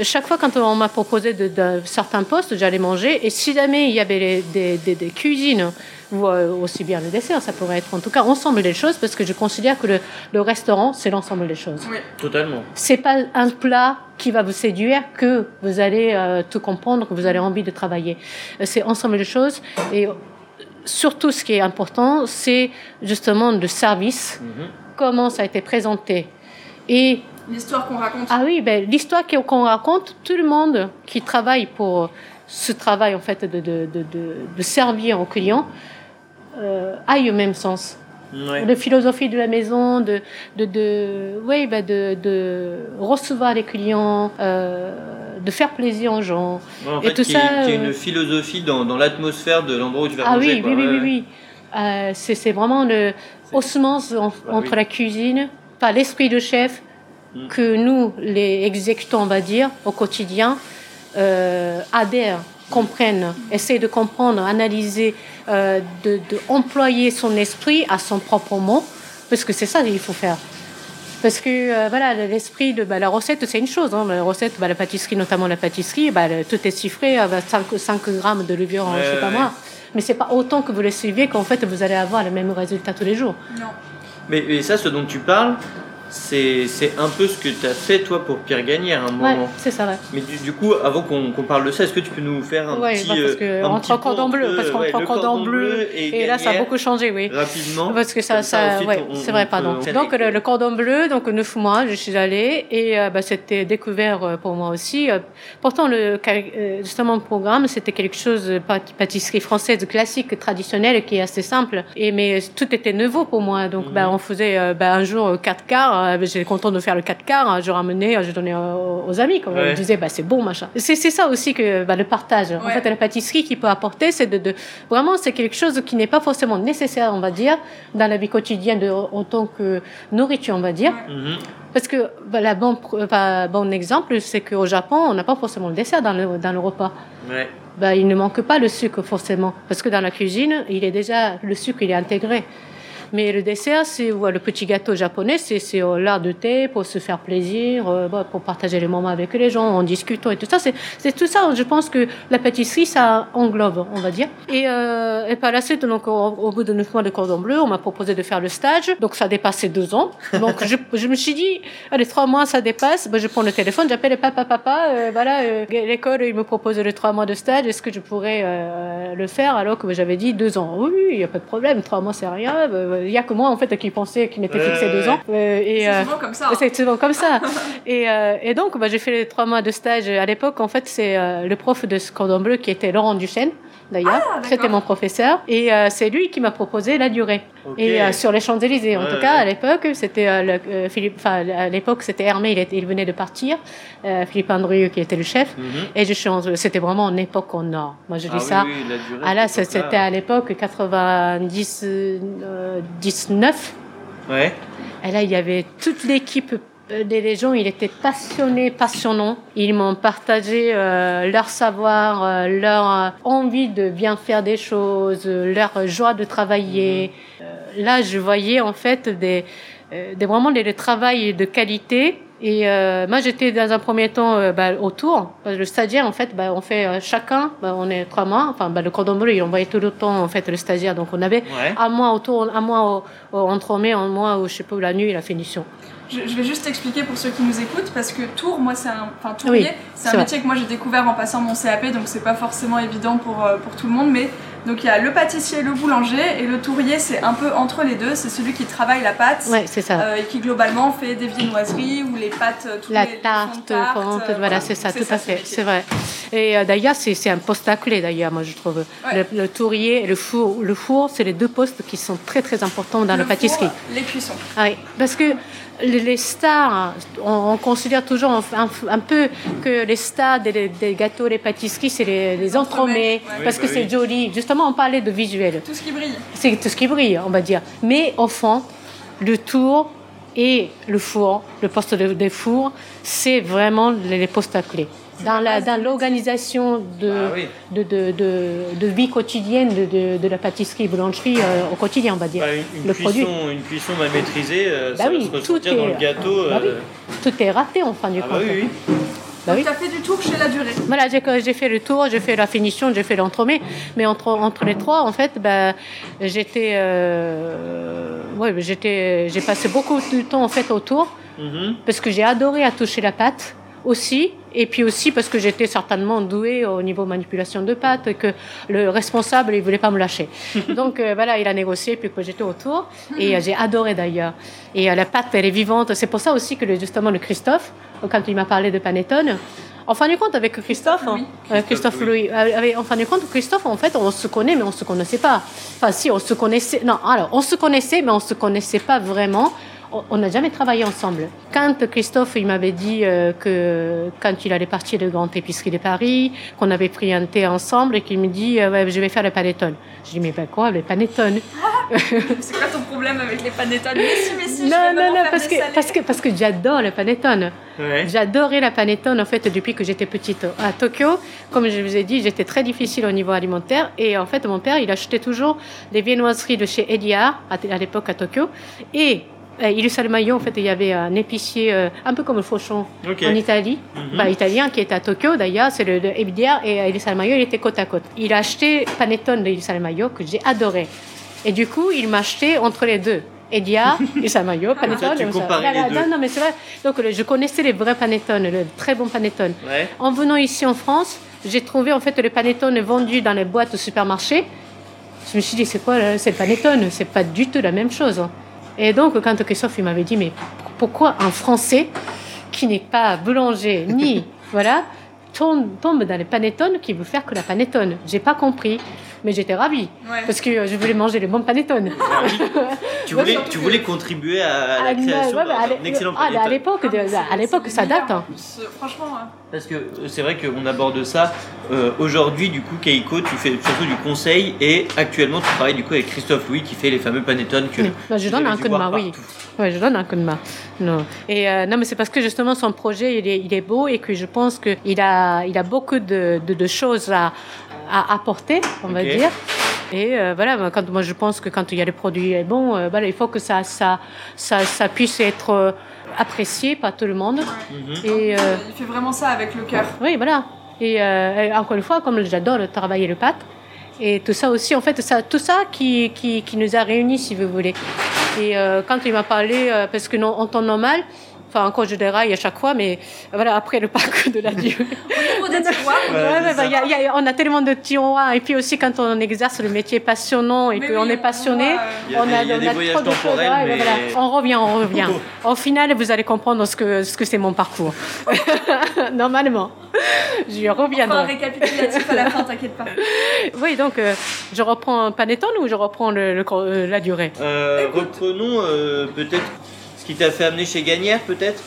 chaque fois quand on m'a proposé de, de certains postes, j'allais manger. Et si jamais il y avait des, des, des cuisines ou euh, aussi bien le dessert, ça pourrait être en tout cas ensemble des choses, parce que je considère que le, le restaurant c'est l'ensemble des choses Oui. Totalement. c'est pas un plat qui va vous séduire que vous allez euh, tout comprendre, que vous avez envie de travailler. Euh, C'est ensemble de choses et surtout ce qui est important, c'est justement le service, Mhm. comment ça a été présenté. Et L'histoire qu'on raconte. ah oui, ben, l'histoire qu'on qu'on raconte, tout le monde qui travaille pour ce travail en fait de, de, de, de, de servir aux clients euh, aille au même sens Ouais. de philosophie de la maison, de, de, de, oui, bah de, de recevoir les clients, euh, de faire plaisir aux gens. Ouais, en Et fait, tout ça, y ait euh, une philosophie dans, dans l'atmosphère de l'endroit où tu vas Ah manger. oui, quoi. oui, oui, oui, ouais. oui. Euh, c'est vraiment le osmose en- entre oui. la cuisine, par l'esprit de chef Mm. que nous, les exécutants, on va dire, au quotidien, euh, adhèrent, comprennent, essaient de comprendre, analyser, euh, de, de employer son esprit à son propre mot, parce que c'est ça qu'il faut faire. Parce que euh, voilà, l'esprit de bah, la recette, c'est une chose. Hein, la recette, bah, la pâtisserie, notamment la pâtisserie, bah, le- tout est chiffré à 5, 5 grammes de levure, Ouais, je sais pas ouais. moi. Mais c'est pas autant que vous le suivez qu'en fait vous allez avoir le même résultat tous les jours. Non. Mais, mais ça, ce dont tu parles, c'est un peu ce que tu as fait toi pour Pierre Gagnère à un Ouais, moment. c'est ça, ouais. Mais du, du coup, avant qu'on qu'on parle de ça, est-ce que tu peux nous faire un Ouais, petit. bah, parce euh, que un petit en cordon bleu, parce qu'on ouais, prend cordon bleu, et, Et là, ça a beaucoup changé, oui. Rapidement. Parce que ça, ça, ça, ouais, c'est vrai, pardon. on- Donc le, le cordon bleu, donc neuf mois, je suis allée et euh, bah, c'était découvert euh, pour moi aussi. Pourtant, le justement le programme, c'était quelque chose de pât- pâtisserie française classique, traditionnelle, qui est assez simple. Et mais tout était nouveau pour moi. Donc, Mhm. bah, on faisait bah, un jour quatre quarts. Euh, J'étais content de faire le quatre quarts. hein, Je ramenais, euh, je donnais aux, aux amis. Quand Ouais. Je disais, bah, c'est bon, machin. C'est ça aussi que bah, le partage. En fait, la pâtisserie qui peut apporter, c'est de, de vraiment c'est quelque chose qui n'est pas forcément nécessaire, on va dire, dans la vie quotidienne de, en tant que nourriture, on va dire. Mhm. Parce que bah, la bon, bah, bon exemple, c'est qu'au Japon, on n'a pas forcément le dessert dans le, dans le repas. Ouais. Bah, il ne manque pas le sucre forcément, parce que dans la cuisine, il est déjà le sucre, il est intégré. Mais le dessert, c'est ouais, le petit gâteau japonais, c'est euh, l'art de thé pour se faire plaisir, euh, bah, pour partager les moments avec les gens, en discutant et tout ça. C'est tout ça. Je pense que la pâtisserie, ça englobe, on va dire. Et, euh, et par la suite, donc au, bout de neuf mois de cordon bleu, on m'a proposé de faire le stage. Donc ça dépassait deux ans. Donc je, je me suis dit, allez trois mois, ça dépasse. Bah, je prends le téléphone, j'appelle papa, papa. Euh, voilà, euh, l'école, il me propose les trois mois de stage. Est-ce que je pourrais euh, le faire alors que j'avais dit deux ans? Oui, il n'y a pas de problème. Trois mois, c'est rien. Euh, Il y a que moi en fait qui pensais qu'il m'était fixé deux ans. Euh, et C'est euh, souvent comme ça. hein. c'est souvent comme ça. et, euh, et donc, bah, j'ai fait les trois mois de stage. À l'époque, en fait, c'est euh, le prof de ce cordon bleu qui était Laurent Duchesne, d'ailleurs. Ah. C'était mon professeur. Et euh, c'est lui qui m'a proposé la durée. Et euh, sur les Champs-Élysées, en Ouais, tout cas, ouais. à l'époque, c'était euh, euh, Philippe. Enfin, à l'époque, c'était Hermé. Il, était- il venait de partir. Euh, Philippe Andrieux qui était le chef. Mhm. Et je en- C'était vraiment une époque en or. Moi, je dis Ah ça. oui, oui, la durée, Ah là, c'était à l'époque 90, euh, 19. Ouais. Et là, il y avait toute l'équipe Les, les gens, ils étaient passionnés, passionnants. Ils m'ont partagé euh, leur savoir, euh, leur euh, envie de bien faire des choses, euh, leur joie de travailler. Euh, là, je voyais en fait des, euh, des vraiment des, des travail de qualité. Et euh, moi, j'étais dans un premier temps euh, bah, autour. Le stagiaire, en fait, bah, on fait euh, chacun, bah, on est trois mois. Enfin, bah, le cordon bleu, il envoyait tout le temps en fait le stagiaire. Donc, on avait Ouais. un mois autour, un mois au, au, entremet, un mois où je sais pas où la nuit et la finition. Je, je vais juste expliquer pour ceux qui nous écoutent parce que tour, moi, c'est un, enfin tournier, Oui, c'est un vrai. métier que moi j'ai découvert en passant mon CAP, donc c'est pas forcément évident pour euh, pour tout le monde, mais donc il y a le pâtissier, le boulanger et le tourrier, c'est un peu entre les deux, c'est celui qui travaille la pâte. Ouais, c'est ça. euh, et qui globalement fait des viennoiseries ou les pâtes, euh, tous la les, les tarte, de tarte, euh, voilà, c'est ça, tout à ce fait, c'est vrai. Et euh, d'ailleurs, c'est c'est un poste à clé, d'ailleurs, moi, je trouve. Ouais. Le, le tourrier et le four, le four c'est les deux postes qui sont très, très importants dans Le la pâtisserie. les cuissons. Ah oui, parce que les stars, on, on considère toujours un, peu que les stars des, des gâteaux, les pâtisseries, c'est les, les entremets, ouais. parce Oui, que bah c'est oui. joli. Justement, on parlait de visuel. Tout ce qui brille. C'est tout ce qui brille, on va dire. Mais au fond, le tour et le four, le poste de- des fours, c'est vraiment les postes à clé. Dans la- dans l'organisation de, Ah oui. de, de, de, de vie quotidienne de, de, de la pâtisserie, boulangerie euh, au quotidien, on va dire. Bah, une, une le cuisson, produit. une cuisson mal maîtrisée, euh, Bah ça oui, va se tout est- dans le gâteau. Bah oui. euh, Tout est raté en fin du Ah compte. bah oui, oui. Bah oui. Tu as fait du tour chez la durée. Voilà, j'ai j'ai fait le tour, j'ai fait la finition, j'ai fait l'entremet, mais entre, entre les trois, en fait, ben, j'étais, euh, ouais, j'étais, j'ai passé beaucoup de temps en fait autour Mhm. parce que j'ai adoré à toucher la pâte aussi, et puis aussi parce que j'étais certainement douée au niveau manipulation de pâte et que le responsable il voulait pas me lâcher. Donc euh, voilà, il a négocié puis que j'étais autour et euh, j'ai adoré d'ailleurs. Et euh, la pâte elle est vivante, c'est pour ça aussi que justement le Christophe, quand il m'a parlé de panettone. En fin de compte, avec Christophe, hein, Christophe Louis, en fin de compte, Christophe, en fait, on se connaît, mais on se connaissait pas. Enfin, si, on se connaissait. Non, alors, on se connaissait, mais on se connaissait pas vraiment. On- n'a jamais travaillé ensemble. Quand Christophe, il m'avait dit euh, que quand il allait partir de Grande Épicerie de Paris, qu'on avait pris un thé ensemble et qu'il me dit, euh, ouais, je vais faire le panettone. Je dis, mais ben quoi, le panettone? C'est quoi ton problème avec les panettones? Mais si, mais si, je Non, non, non, parce que, parce que, parce que j'adore le panettone. Ouais. J'adorais la panettone en fait depuis que j'étais petite à Tokyo. Comme je vous ai dit, j'étais très difficile au niveau alimentaire et en fait mon père il achetait toujours des viennoiseries de chez Ediar à, à l'époque à Tokyo et euh, il Salmaio en fait il y avait un épicier euh, un peu comme le Fauchon en Italie, Mhm. bah, italien qui était à Tokyo d'ailleurs, c'est le, le Ediar et euh, Il Salmaio il était côte à côte. Il a acheté panettone de Il Salmaio que j'ai adoré et du coup il m'a acheté entre les deux. Ediar, Il Salmaio, panettone. ça. Non, non, mais c'est vrai. Donc le- je connaissais les vrais panettone, le très bon panettone. Ouais. En venant ici en France, j'ai trouvé en fait les panettone vendus dans les boîtes au supermarché. Je me suis dit, c'est quoi c'est le panettone? C'est pas du tout la même chose. Et donc, quand Christophe il m'avait dit, mais pourquoi un Français qui n'est pas boulanger ni voilà tombe, dans les panettone qui veut faire que la panettone? J'ai pas compris, mais j'étais ravie Ouais. parce que euh, je voulais manger les bons panettone. Tu voulais, tu que- voulais contribuer à, à la Ah, création à d'un excellent ah, à panettone. l'époque, Ah, mais c'est- à l'époque, ça date. hein. Franchement, hein. Parce que euh, c'est vrai qu'on aborde ça. Euh, Aujourd'hui, du coup, Keiko, tu fais surtout du conseil et actuellement, tu travailles du coup avec Christophe Louis qui fait les fameux panettones que Oui. Bah, je donne un coup de main, oui. Ouais, je donne un coup de main. Non. Et euh, non, mais c'est parce que justement son projet il est, il est beau et que je pense qu'il a, il a beaucoup de, de, de choses à, à apporter, on va dire. Et euh, voilà, quand moi je pense que quand il y a le produit est bon, euh, voilà, il faut que ça, ça, ça, ça puisse être euh, apprécié par tout le monde. Mhm. Et euh, Il fait vraiment ça avec le cœur. oui, voilà. Et, euh, et encore une fois, comme j'adore le travailler le pâte, et tout ça aussi, en fait, ça, tout ça qui, qui, qui nous a réunis, si vous voulez. Et euh, quand il m'a parlé, euh, parce que non, en temps normal, enfin encore je déraille à chaque fois, mais voilà, après le parcours de la c'est bah, on a tellement de tiroirs, et puis aussi quand on exerce le métier passionnant et qu'on oui, est on passionné, a on des- a, on voyages trop de temporels, mais- voilà. On revient, on revient. Au final, vous allez comprendre ce que ce que c'est mon parcours. Normalement, Enfin, un reviendrai. récapitulatif à la fin, t'inquiète pas. Oui, donc euh, je reprends panettone ou je reprends le, le- euh, la durée? Euh, reprenons euh, peut-être ce qui t'a fait amener chez Gagnère, peut-être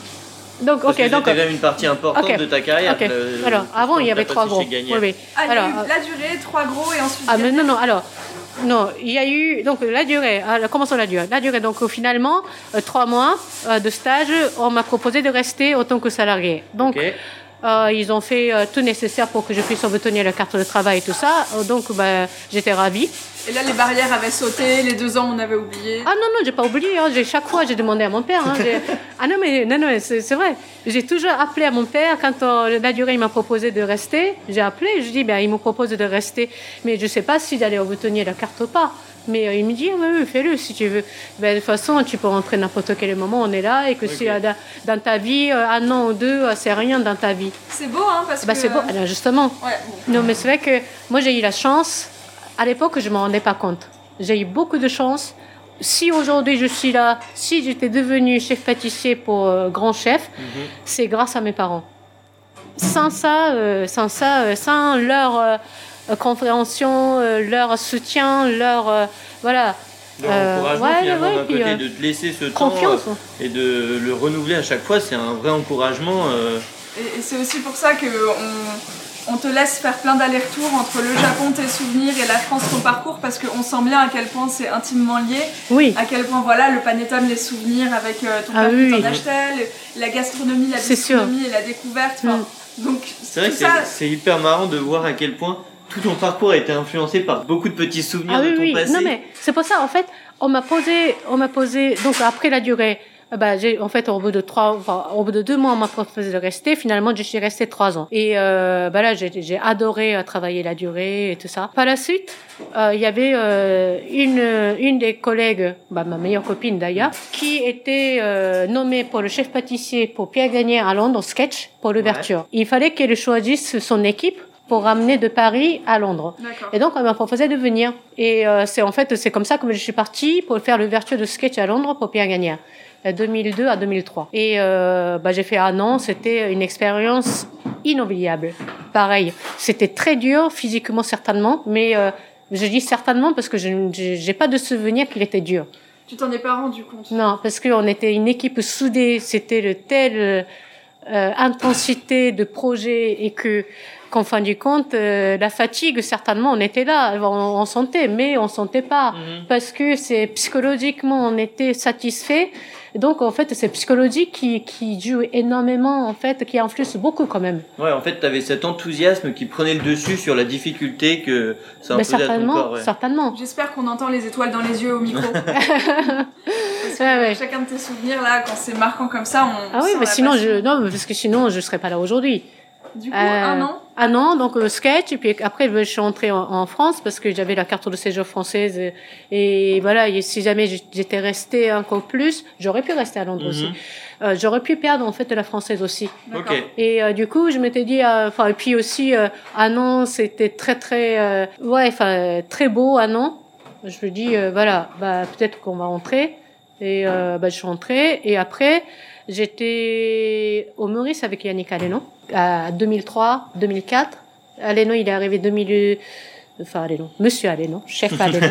Donc, Parce ok, que donc. c'était quand même une partie importante de ta carrière. le- Alors, avant, il y avait trois gros. Oui, oui. Ah, Alors, la durée, trois gros et ensuite. Ah, mais non, non, alors, non, il y a eu donc la durée. Commençons la durée. La durée. Donc finalement, euh, trois mois euh, de stage, on m'a proposé de rester en tant que salarié. Donc. Euh, ils ont fait euh, tout nécessaire pour que je puisse obtenir la carte de travail et tout ça. Euh, donc bah, j'étais ravie. Et là, les barrières avaient sauté, les deux ans, on avait oublié. Ah non, non, j'ai pas oublié. Hein. Chaque fois, j'ai demandé à mon père. Hein. Ah non, mais non, non, c'est c'est vrai. J'ai toujours appelé à mon père quand euh, la durée, il m'a proposé de rester. J'ai appelé, je dis, ben, il me propose de rester, mais je sais pas si j'allais obtenir la carte ou pas. Mais euh, il me dit, oui, oui, fais-le si tu veux. Ben, de toute façon, tu peux rentrer n'importe quel moment, on est là, et que si euh, dans, dans ta vie, euh, un an ou deux, euh, c'est rien dans ta vie. C'est beau, hein, parce Bah, que. c'est bon, alors justement. Ouais, bon. Non, mais c'est vrai que moi, j'ai eu la chance. À l'époque, je ne m'en rendais pas compte. J'ai eu beaucoup de chance. Si aujourd'hui je suis là, si j'étais devenu chef pâtissier pour euh, grand chef, Mhm. c'est grâce à mes parents. Sans ça, euh, sans ça, euh, sans leur euh, compréhension, euh, leur soutien, leur euh, voilà Leur Euh, encouragement, ouais, finalement, ouais, d'un puis, côté, euh, de te laisser ce temps confiance. euh, et de le renouveler à chaque fois, c'est un vrai encouragement. euh, Et, et c'est aussi pour ça que on, on te laisse faire plein d'allers-retours entre le Japon, tes souvenirs, et la France, ton parcours, parce qu'on sent bien à quel point c'est intimement lié, Oui, à quel point, voilà, le panettone, les souvenirs avec euh, ton Ah père oui, qui oui. t'en achetait, le- la gastronomie, la gastronomie et la découverte. enfin, Donc, C'est vrai que ça, c'est hyper marrant de voir à quel point tout ton parcours a été influencé par beaucoup de petits souvenirs Ah de oui, ton oui. passé. Non, mais c'est pour ça, en fait, on m'a posé, on m'a posé, donc après la durée, euh, bah, j'ai, en fait, au bout de trois, enfin, au bout de deux mois, on m'a proposé de rester. Finalement, je suis restée trois ans. Et, euh, bah là, j'ai, j'ai adoré euh, travailler la durée et tout ça. Par la suite, euh, il y avait euh, une, une des collègues, bah, ma meilleure copine d'ailleurs, qui était euh, nommée pour le chef pâtissier pour Pierre Gagné à Londres, au sketch, pour l'ouverture. Il fallait qu'elle choisisse son équipe pour ramener de Paris à Londres. Et donc, on m'a proposé de venir. Et euh, c'est en fait, c'est comme ça que je suis partie pour faire l'ouverture de sketch à Londres pour Pierre Gagnère, de 2002 à 2003. Et euh, bah, j'ai fait un an, c'était une expérience inoubliable. Pareil, c'était très dur physiquement certainement, mais euh, je dis certainement parce que je n'ai pas de souvenir qu'il était dur. Tu t'en es pas rendu compte? Non, parce qu'on était une équipe soudée, c'était telle euh, intensité de projet et que qu'en fin du compte, euh, la fatigue, certainement, on était là, on, on sentait, mais on sentait pas. Mhm. Parce que c'est psychologiquement, on était satisfait. Donc, en fait, c'est psychologique qui, qui joue énormément, en fait, qui influence beaucoup quand même. Ouais, en fait, tu avais cet enthousiasme qui prenait le dessus sur la difficulté que ça Mais imposait à ton certainement, corps. ouais. certainement. J'espère qu'on entend les étoiles dans les yeux au micro. Parce que Ouais, ouais. chacun de tes souvenirs, là, quand c'est marquant comme ça, on. Ah oui, mais sinon, passion. je, non, parce que sinon, je serais pas là aujourd'hui. Du coup, Euh, un an Un an, donc euh, sketch, et puis après je suis entrée en, en France parce que j'avais la carte de séjour française. Et, et voilà, et si jamais j'étais restée encore plus, j'aurais pu rester à Londres Mhm. aussi. Euh, j'aurais pu perdre en fait de la française aussi. Et euh, du coup, je m'étais dit, euh, enfin, et puis aussi, euh, un an, c'était très très, euh, ouais, enfin, très beau un an. Je me dis, euh, voilà, bah peut-être qu'on va rentrer. Et euh, bah, je suis rentrée. Et après, j'étais au Maurice avec Yannick Aleno, à 2003, 2004. Aleno, il est arrivé 2000, enfin Aleno, Monsieur Aleno, chef Aleno,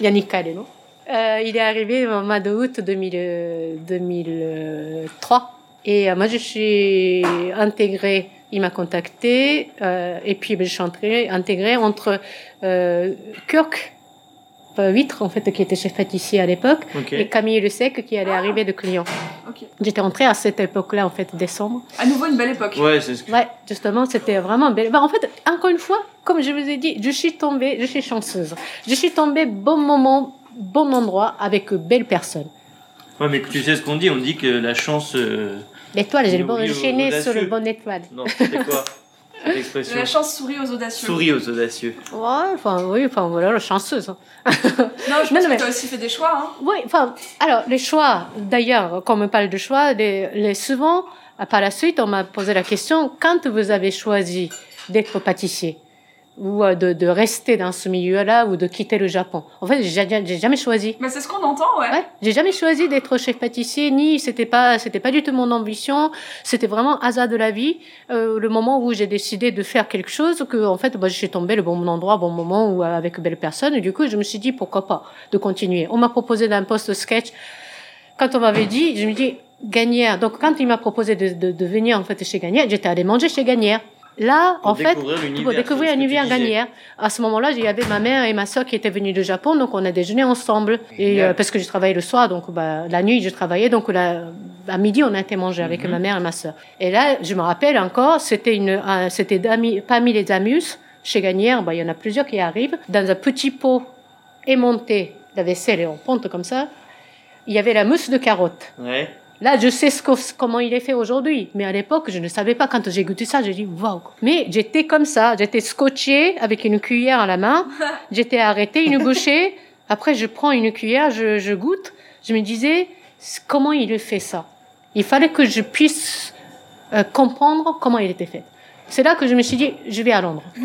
Yannick Aleno. Euh, il est arrivé au mois d'août 2000, euh, 2003. Et euh, moi, je suis intégrée. Il m'a contacté euh, et puis ben, je suis entrée, intégrée entre euh, Kirk euh, Huître, en fait, qui était chef pâtissier à l'époque, et Camille Le Sec, qui allait arriver de client. Ok. J'étais entrée à cette époque-là, en fait, décembre. À nouveau une belle époque. Ouais, c'est ce que. Ouais, justement, c'était vraiment belle. Bah, en fait, encore une fois, comme je vous ai dit, je suis tombée, je suis chanceuse. Je suis tombée bon moment, bon endroit, avec euh, belles personnes. Ouais, mais tu sais ce qu'on dit? On dit que la chance. euh, L'étoile, j'ai le bon sur le bon étoile. Non, c'était quoi? expression La chance sourit aux audacieux. Souris aux audacieux. Ouais, enfin, oui, enfin, voilà, la chanceuse. hein. Non, je pense Non, que mais- tu as aussi fait des choix. Hein. Oui, enfin, alors, les choix, d'ailleurs, quand on me parle de choix, les, les- souvent, par la suite, on m'a posé la question, quand vous avez choisi d'être pâtissier, ou euh, de, de rester dans ce milieu-là, ou de quitter le Japon. En fait, j'ai j'ai jamais choisi. Mais c'est ce qu'on entend, ouais. Ouais, j'ai jamais choisi d'être chef pâtissier, ni c'était pas, c'était pas du tout mon ambition. C'était vraiment hasard de la vie. Euh, le moment où j'ai décidé de faire quelque chose, que en fait, bah, je suis tombée le bon endroit, bon moment, ou avec belle personne. Et du coup, je me suis dit pourquoi pas de continuer. On m'a proposé d'un poste sketch. Quand on m'avait dit, je me dis Gagnère. Donc quand il m'a proposé de, de, de venir en fait chez Gagnère, j'étais allée manger chez Gagnère. Là, Pour en fait, pour découvrir l'univers gagnère. À ce moment-là, il y avait ma mère et ma soeur qui étaient venues du Japon, donc on a déjeuné ensemble. Et euh, parce que je travaillais le soir, donc bah, la nuit je travaillais, donc la, à midi on a été manger avec Mhm. ma mère et ma soeur. Et là, je me rappelle encore, c'était une, un- c'était d'ami- parmi les amus chez Gagnère, bah, il y en a plusieurs qui arrivent dans un petit pot aimanté, la vaisselle est en pente comme ça. Il y avait la mousse de carotte. Ouais. Là, je sais ce que- comment il est fait aujourd'hui. Mais à l'époque, je ne savais pas. Quand j'ai goûté ça, j'ai dit waouh. Mais j'étais comme ça. J'étais scotché avec une cuillère à la main. J'étais arrêtée, une bouchée. Après, je prends une cuillère, je, je goûte. Je me disais comment il fait ça? Il fallait que je puisse euh, comprendre comment il était fait. C'est là que je me suis dit, je vais à Londres.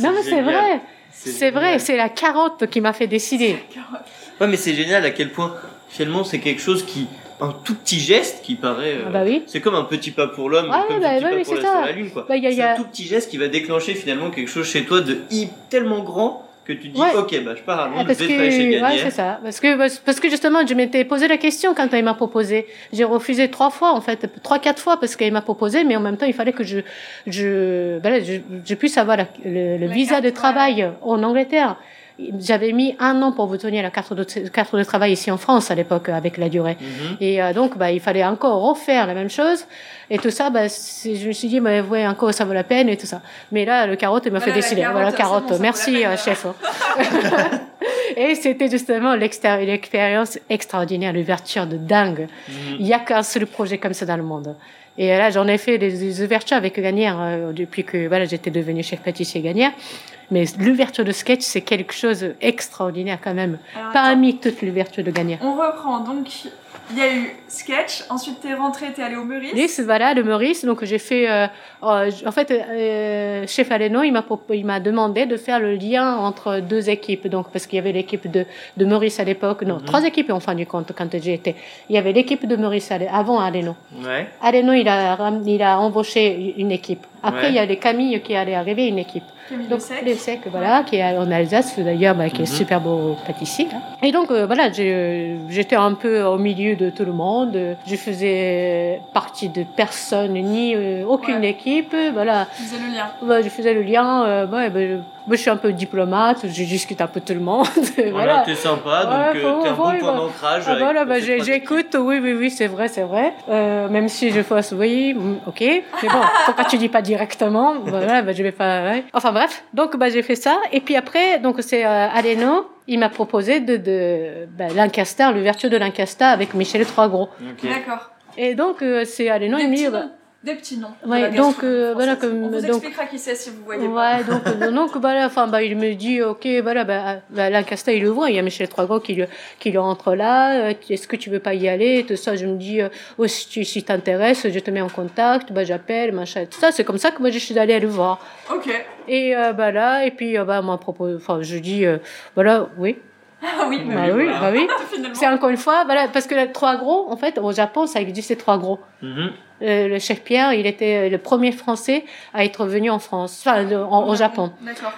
Non, mais c'est vrai. C'est vrai. C'est la carotte qui m'a fait décider. Ouais, mais c'est génial à quel point finalement c'est quelque chose qui. Un tout petit geste qui paraît. euh, Ah bah oui. C'est comme un petit pas pour l'homme, Ouais, comme bah, un petit ouais, pas mais pour c'est la, ça. sur la lune, quoi. Bah, il y a- il y c'est a- un tout petit geste qui va déclencher finalement quelque chose chez toi de hi- tellement grand que tu dis Ouais. ok bah je pars à Ah, Londres, parce je que, vais travailler chez ouais, c'est ça. Parce que, parce que justement, je m'étais posé la question quand il m'a proposé. J'ai refusé trois fois, en fait, trois, quatre fois parce qu'il m'a proposé, mais en même temps, il fallait que je, je, voilà, je, je puisse avoir la- le, le La visa carte, de ouais. travail en Angleterre. J'avais mis un an pour vous donner la carte de, carte de travail ici en France à l'époque avec la durée. Mhm. Et euh, donc, bah, il fallait encore refaire la même chose. Et tout ça, bah, c'est- je me suis dit, bah, ouais, encore ça vaut la peine et tout ça. Mais là, le carotte il m'a Voilà, fait décider. carotte, voilà, carotte. bon, Merci, peine, euh, chef. et c'était justement l'expérience extraordinaire, l'ouverture de dingue. Mhm. Il n'y a qu'un seul projet comme ça dans le monde. Et là, j'en ai fait des, des ouvertures avec Gagnère euh, depuis que voilà, j'étais devenue chef pâtissier Gagnère. Mais l'ouverture de sketch, c'est quelque chose d'extraordinaire quand même. Alors. Parmi toutes l'ouverture de Gagnère. On reprend. Donc, il y a eu sketch. Ensuite, t'es rentré, t'es allé au Meurice. Nice, voilà, le Maurice. Donc j'ai fait, euh, euh, en fait, euh, chef Aleno, il m'a il m'a demandé de faire le lien entre deux équipes. Donc parce qu'il y avait l'équipe de de Maurice à l'époque, non, Mhm. trois équipes en fin du compte quand j'y étais. Il y avait l'équipe de l'é- avant Aleno. Ouais. Aleno, il a il a embauché une équipe. Après Ouais. il y a les Camille qui allaient arriver une équipe. Camille Donc Lessec. les secs, voilà, qui est en Alsace d'ailleurs, bah, qui est Mhm. super beau pâtissier. là. Et donc euh, voilà, j'ai- j'étais un peu au milieu de tout le monde. Je faisais partie de personne ni euh, aucune Ouais. équipe. Voilà, Tu faisais le lien. Bah, je faisais le lien. euh, bah, moi, je suis un peu diplomate, je discute un peu tout le monde. Voilà, voilà. t'es sympa, donc Ouais, euh, t'es un bon point bah. d'ancrage. Ah, voilà, bah, j'écoute, oui, oui, oui, c'est vrai, c'est vrai. Euh, même si je fasse oui, mm, ok. Mais bon, pourquoi tu dis pas directement? Voilà, bah, je vais pas. ouais. Enfin bref, donc bah, j'ai fait ça. Et puis après, donc c'est euh, Aleno, il m'a proposé de, de bah, Lancaster, l'ouverture de Lancaster avec Michel Troisgros. Ok. D'accord. Et donc euh, c'est Aleno, Des il me dit. bah, Des petits noms. Ouais, donc, euh, voilà, comme- On vous donc- expliquera qui c'est si vous voyez pas. Ouais, donc, euh, donc voilà, enfin, bah, il me dit, ok, voilà, bah, bah, Lancaster, il le voit, il y a Michel Troisgros qui, le- qui le rentre là, euh, est-ce que tu veux pas y aller, tout ça, je me dis, euh, oh, si tu si t'intéresses, je te mets en contact, bah, j'appelle, machin, tout ça, c'est comme ça que moi, je suis allée le voir. Ok. Et, euh, bah, là, et puis, bah, moi, propos, enfin, je dis, euh, voilà, oui, Ah oui, bah, bah, oui, voilà. bah, oui. C'est encore une fois, voilà, parce que les trois gros, en fait, au Japon, ça existait trois gros. Mhm. Euh, le chef Pierre, il était le premier Français à être venu en France, enfin, le- en- au Japon.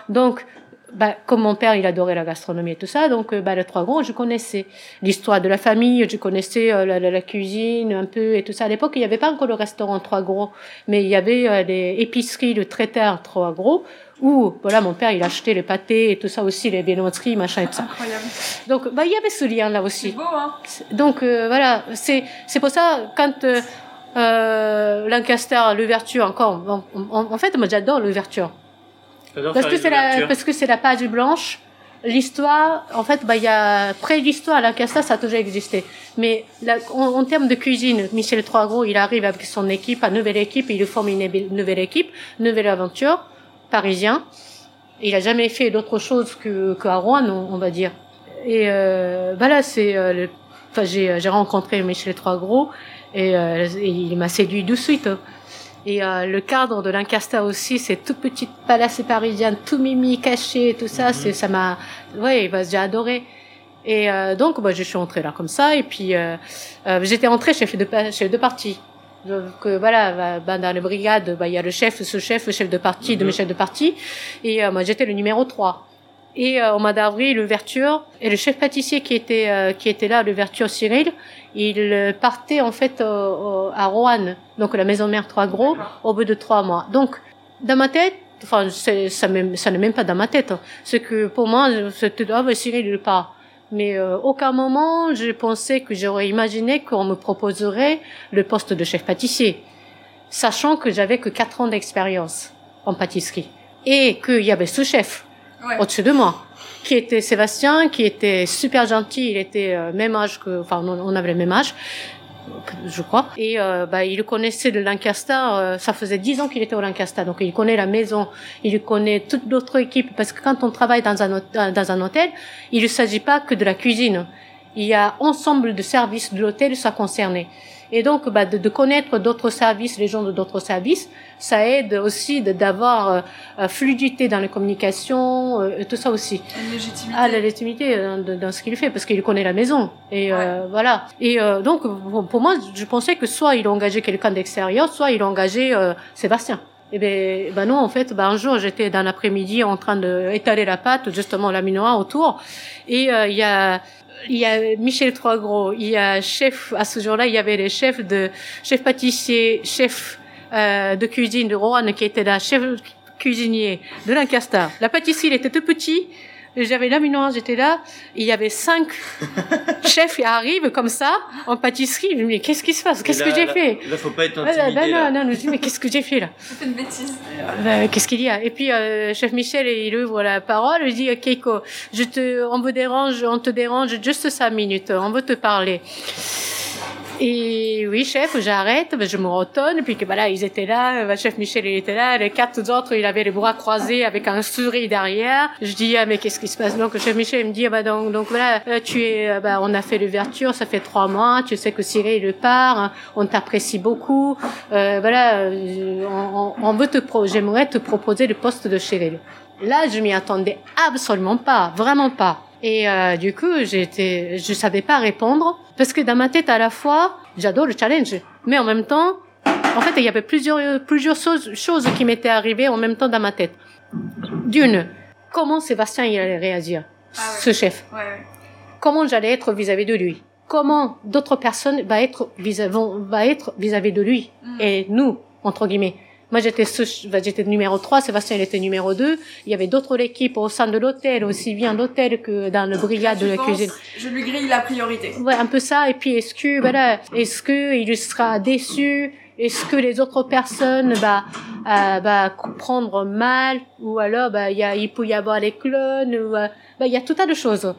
Donc, bah, comme mon père, il adorait la gastronomie et tout ça, donc euh, bah, les trois gros, je connaissais l'histoire de la famille, je connaissais euh, la, la- la cuisine un peu et tout ça. À l'époque, il n'y avait pas encore le restaurant trois gros, mais il y avait euh, les épiceries, le traiteur trois gros, où voilà, mon père, il achetait les pâtés et tout ça aussi, les viennoiseries, machin et tout ça. Incroyable. Donc, bah, il y avait ce lien-là C'est aussi. beau, hein Donc euh, voilà, c'est c'est pour ça quand euh, Lancaster, l'ouverture encore, en, en- en fait, moi j'adore l'ouverture. Parce que c'est la, parce que c'est la page blanche. L'histoire, en fait, bah, il y a, près l'histoire, la Casta, ça a toujours existé. Mais la- en, en termes de cuisine, Michel Troisgros, il arrive avec son équipe, une nouvelle équipe, il forme une nouvelle- équipe, nouvelle aventure, parisien. Il a jamais fait d'autre chose que, qu'à Rouen, on, on va dire. Et, euh, voilà, c'est, euh, le- enfin, j'ai, j'ai rencontré Michel Troisgros et, euh, et il m'a séduit de suite. Et euh, le cadre de Lancaster aussi, c'est tout petit palace parisien, tout mimi, caché, tout ça, Mhm. c'est, ça m'a, ouais, bah, j'ai adoré. Et euh, donc, bah, je suis entrée là comme ça, et puis euh, euh, j'étais entrée chef de, chef de parti. Donc euh, voilà, bah, bah, dans les brigades, bah, il y a le chef, ce chef, le chef de parti, Mhm. demi-chef de parti, et euh, moi j'étais le numéro 3. Et euh, au mois d'avril, l'ouverture. Et le chef pâtissier qui était euh, qui était là, l'ouverture Cyril, il euh, partait en fait à Roanne, donc la maison mère Trois Gros, au bout de trois mois. Donc dans ma tête, enfin ça, même, ça n'est même pas dans ma tête. Hein. C'est que pour moi, c'était ah ben Cyril il part. Mais aucun moment je pensais que j'aurais imaginé qu'on me proposerait le poste de chef pâtissier, sachant que j'avais que quatre ans d'expérience en pâtisserie et qu'il y avait ce au-dessus de moi, qui était Sébastien, qui était super gentil. Il était euh, même âge que, enfin, on avait le même âge, je crois. Et euh, bah, il connaissait de Lancaster. Euh, ça faisait dix ans qu'il était au Lancaster, donc il connaît la maison, il connaît toute d'autres équipes. Parce que quand on travaille dans un dans un hôtel, il ne s'agit pas que de la cuisine. Il y a ensemble de services de l'hôtel, ça concernait. Et donc, bah, de, de connaître d'autres services, les gens de d'autres services, ça aide aussi d'avoir euh, euh, fluidité dans les communications, euh, tout ça aussi. Une légitimité. Ah, la légitimité dans, ce qu'il fait, parce qu'il connaît la maison. Et voilà. Et donc, pour moi, je pensais que soit il a engagé quelqu'un d'extérieur, soit il a engagé Sébastien. Et eh ben, ben non, en fait, ben un jour, j'étais dans l'après-midi en train d'étaler la pâte, justement la minoa autour, et il y a il y a Michel Troisgros, il y a chef, à ce jour-là, il y avait les chefs de, chef pâtissier, chef euh, de cuisine de Roanne qui était là, chef cuisinier de Lancaster. La pâtisserie, il était tout petit, j'avais la minoise, j'étais là, il y avait cinq chefs qui arrivent comme ça, en pâtisserie. Je me dis, mais qu'est-ce qui se passe? Qu'est-ce que j'ai fait? Là, faut pas être intimidé. là, non, non, non, je dis, mais qu'est-ce que j'ai fait là? C'est une bêtise. Euh, qu'est-ce qu'il y a? Et puis, euh, chef Michel, il ouvre la parole, il dit, Keiko, je te, on vous dérange, on te dérange juste cinq minutes, on veut te parler. Et oui, chef, j'arrête, je me retourne, puis que voilà, ils étaient là, le chef Michel, il était là, les quatre autres, il avait les bras croisés avec un sourire derrière. Je dis, ah, mais qu'est-ce qui se passe? Donc, le chef Michel, il me dit, ah, bah, donc, donc voilà, euh, tu es, euh, bah, on a fait l'ouverture, ça fait trois mois, tu sais que Cyril, il part, on t'apprécie beaucoup, euh, voilà, euh, on, on, veut te pro j'aimerais te proposer le poste de Cyril. Là, je m'y attendais absolument pas, vraiment pas. Et euh, du coup, j'étais, je savais pas répondre parce que dans ma tête, à la fois, j'adore le challenge, mais en même temps, en fait, il y avait plusieurs plusieurs choses, choses qui m'étaient arrivées en même temps dans ma tête. D'une, comment Sébastien il allait réagir, ah ce chef? Ouais, ouais. Comment j'allais être vis-à-vis de lui? Comment d'autres personnes va être vis-à-vis va être vis-à-vis de lui mm. et nous entre guillemets? Moi, j'étais bah, j'étais numéro 3, Sébastien il était numéro 2. Il y avait d'autres équipes au sein de l'hôtel, aussi bien l'hôtel que dans le brigade de la cuisine. Je lui grille la priorité. Ouais, un peu ça. Et puis, est-ce que, voilà, est-ce que il sera déçu? Est-ce que les autres personnes, bah, euh, bah, comprendre mal? Ou alors, bah, il y a, il peut y avoir les clones, ou, euh, bah, il y a tout tas de choses.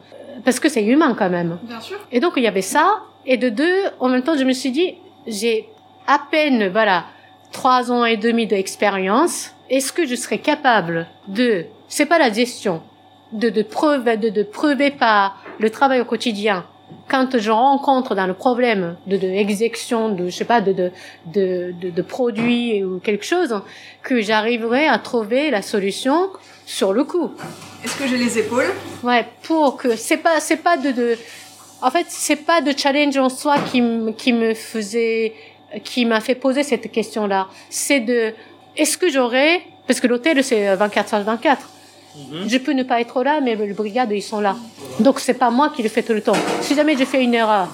Parce que c'est humain quand même. Bien sûr. Et donc, il y avait ça. Et de deux, en même temps, je me suis dit, j'ai à peine, voilà, trois ans et demi d'expérience, est-ce que je serais capable de, c'est pas la gestion, de, de preuver, de, de preuver par le travail au quotidien, quand je rencontre dans le problème de, de exécution de, je sais pas, de, de, de, de, de produits ou quelque chose, que j'arriverai à trouver la solution sur le coup? Est-ce que j'ai les épaules? Ouais, pour que, c'est pas, c'est pas de, de, en fait, c'est pas de challenge en soi qui, qui me faisait qui m'a fait poser cette question-là. C'est de, est-ce que j'aurais, parce que l'hôtel c'est 24 sur 24. Je peux ne pas être là, mais le brigade, ils sont là. Donc, c'est pas moi qui le fais tout le temps. Si jamais je fais une erreur,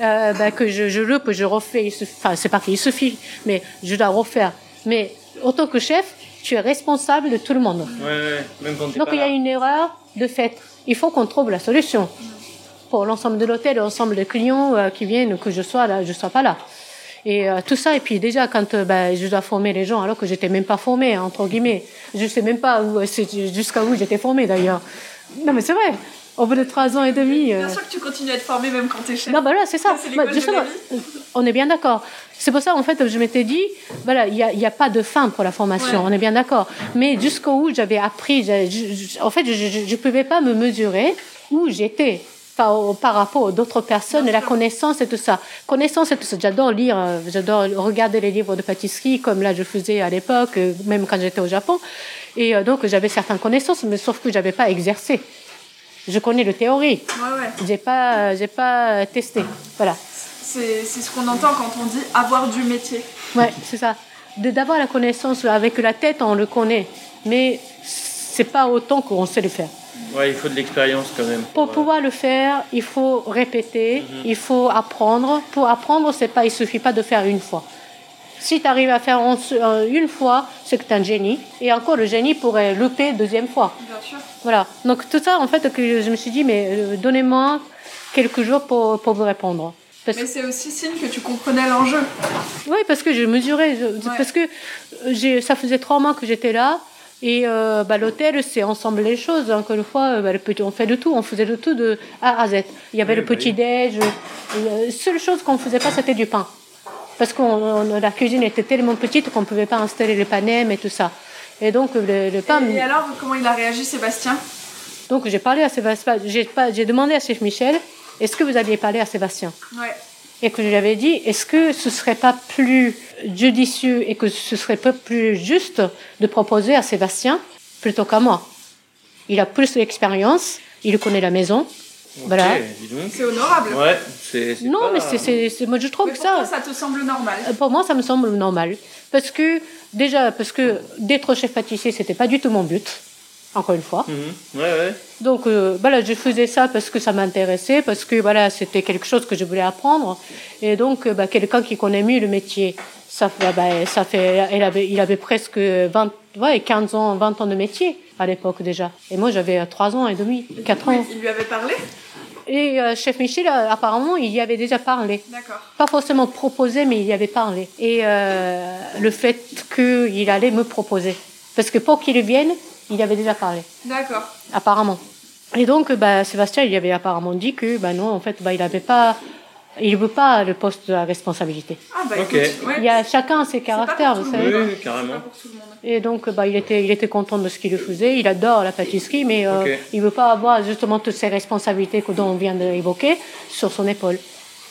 euh, ben, que je, je loupe, je refais, enfin, c'est pas qu'il suffit, mais je dois refaire. Mais, en tant que chef, tu es responsable de tout le monde. Ouais, ouais, même quand Donc, il y a une erreur de fait. Il faut qu'on trouve la solution. Pour l'ensemble de l'hôtel, l'ensemble des clients euh, qui viennent, que je sois là, je sois pas là. Et euh, tout ça, et puis déjà quand euh, bah, je dois former les gens, alors que j'étais même pas formée, entre guillemets, je sais même pas où, jusqu'à où j'étais formée d'ailleurs. Non mais c'est vrai, au bout de trois ans et demi. Euh... Bien sûr que tu continues à être formée même quand t'es chef. Non, bah là, c'est ça. Bah, on est bien d'accord. C'est pour ça, en fait, je m'étais dit, voilà, il n'y a, y a, pas de fin pour la formation, ouais. on est bien d'accord. Mais jusqu'au où j'avais appris, en fait, je ne pouvais pas me mesurer où j'étais par, par rapport aux d'autres personnes, et la connaissance et tout ça. Connaissance et tout ça. J'adore lire, euh, j'adore regarder les livres de pâtisserie, comme là je faisais à l'époque, euh, même quand j'étais au Japon. Et euh, donc j'avais certaines connaissances, mais sauf que j'avais pas exercé. Je connais le théorie. Ouais, ouais. J'ai pas, j'ai pas testé. Voilà. C'est, c'est ce qu'on entend quand on dit avoir du métier. Ouais, c'est ça. De d'avoir la connaissance avec la tête, on le connaît, mais c'est pas autant qu'on sait le faire. Ouais, il faut de l'expérience quand même. Pour pouvoir le faire, il faut répéter, il faut apprendre. Pour apprendre, c'est pas, il suffit pas de faire une fois. Si tu arrives à faire euh, une fois, c'est que tu es un génie. Et encore, le génie pourrait louper deuxième fois. Bien sûr. Voilà. Donc tout ça, en fait, que je me suis dit, mais euh, donnez-moi quelques jours pour, pour vous répondre. Parce Mais c'est aussi signe que tu comprenais l'enjeu. Oui, parce que je mesurais, je- parce que j'ai, ça faisait trois mois que j'étais là. Et euh, bah, l'hôtel, c'est ensemble les choses. Encore une fois, euh, bah, le petit, on fait de tout, on faisait de tout de A à Z. Il y avait Oui, le bah petit-déj. euh, La seule chose qu'on ne faisait pas, c'était du pain. Parce que la cuisine était tellement petite qu'on ne pouvait pas installer le panem et tout ça. Et donc, le, le pain. Et alors, comment il a réagi, Sébastien? Donc, j'ai parlé à Sébastien, j'ai, demandé à chef Michel est-ce que vous alliez parler à Sébastien? Ouais. Et que je lui avais dit est-ce que ce serait pas plus judicieux et que ce serait pas plus juste de proposer à Sébastien plutôt qu'à moi? Il a plus d'expérience, il connaît la maison. Voilà. C'est honorable. Ouais, c'est. Non, pas- mais c'est, c'est, c'est- moi je trouve Mais que pour ça, ça te semble normal? euh, pour moi, ça me semble normal. Parce que, déjà, parce que d'être chef pâtissier, c'était pas du tout mon but, encore une fois. Mhm. Ouais, ouais. Donc euh, voilà, je faisais ça parce que ça m'intéressait, parce que voilà, c'était quelque chose que je voulais apprendre. Et donc, euh, bah, quelqu'un qui connaît mieux le métier, ça, fait- bah, ça fait, il avait, il avait presque 20, ouais, 15 ans, 20 ans de métier à l'époque déjà. Et moi, j'avais 3 ans et demi, 4 ans. Il lui avait parlé? Et euh, chef Michel, euh, apparemment, il y avait déjà parlé. D'accord. Pas forcément proposé, mais il y avait parlé. Et euh, le fait qu'il allait me proposer. Parce que pour qu'il vienne, il avait déjà parlé D'accord. apparemment. Et donc, bah, Sébastien, il avait apparemment dit que, bah, non, en fait, bah, il n'avait pas, il veut pas le poste de la responsabilité. Ah bah Ok. écoute, ouais. Il y a chacun ses caractères, vous savez. monde. Oui, carrément. C'est pas pour tout le monde. Et donc, bah, il était, il était content de ce qu'il faisait. Il adore la pâtisserie, mais euh, Ok. il veut pas avoir justement toutes ces responsabilités que dont on vient d'évoquer sur son épaule.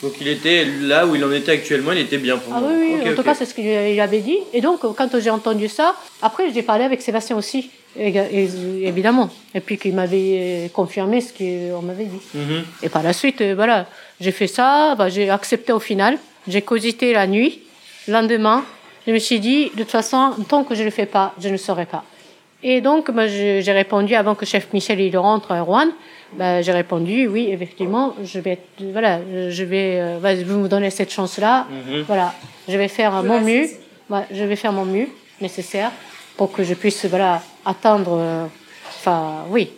Donc il était là où il en était actuellement, il était bien pour Ah moi. oui, oui, en tout cas, c'est ce qu'il il avait dit. Et donc, quand j'ai entendu ça, après, j'ai parlé avec Sébastien aussi, évidemment. Et puis, qu'il m'avait confirmé ce qu'on m'avait dit. Mhm. Et par la suite, euh, voilà, j'ai fait ça, bah, j'ai accepté au final. J'ai cogité la nuit. Lendemain, je me suis dit, de toute façon, tant que je ne le fais pas, je ne saurai pas. Et donc, bah, j'ai répondu avant que chef Michel il rentre à Rouen. Bah, j'ai répondu, oui, effectivement, je vais, voilà, je vais, euh, bah, vous me donnez cette chance-là. Mhm. Voilà, je vais faire Je mon mieux. je vais faire mon mieux nécessaire pour que je puisse, voilà, atteindre, euh, enfin, oui,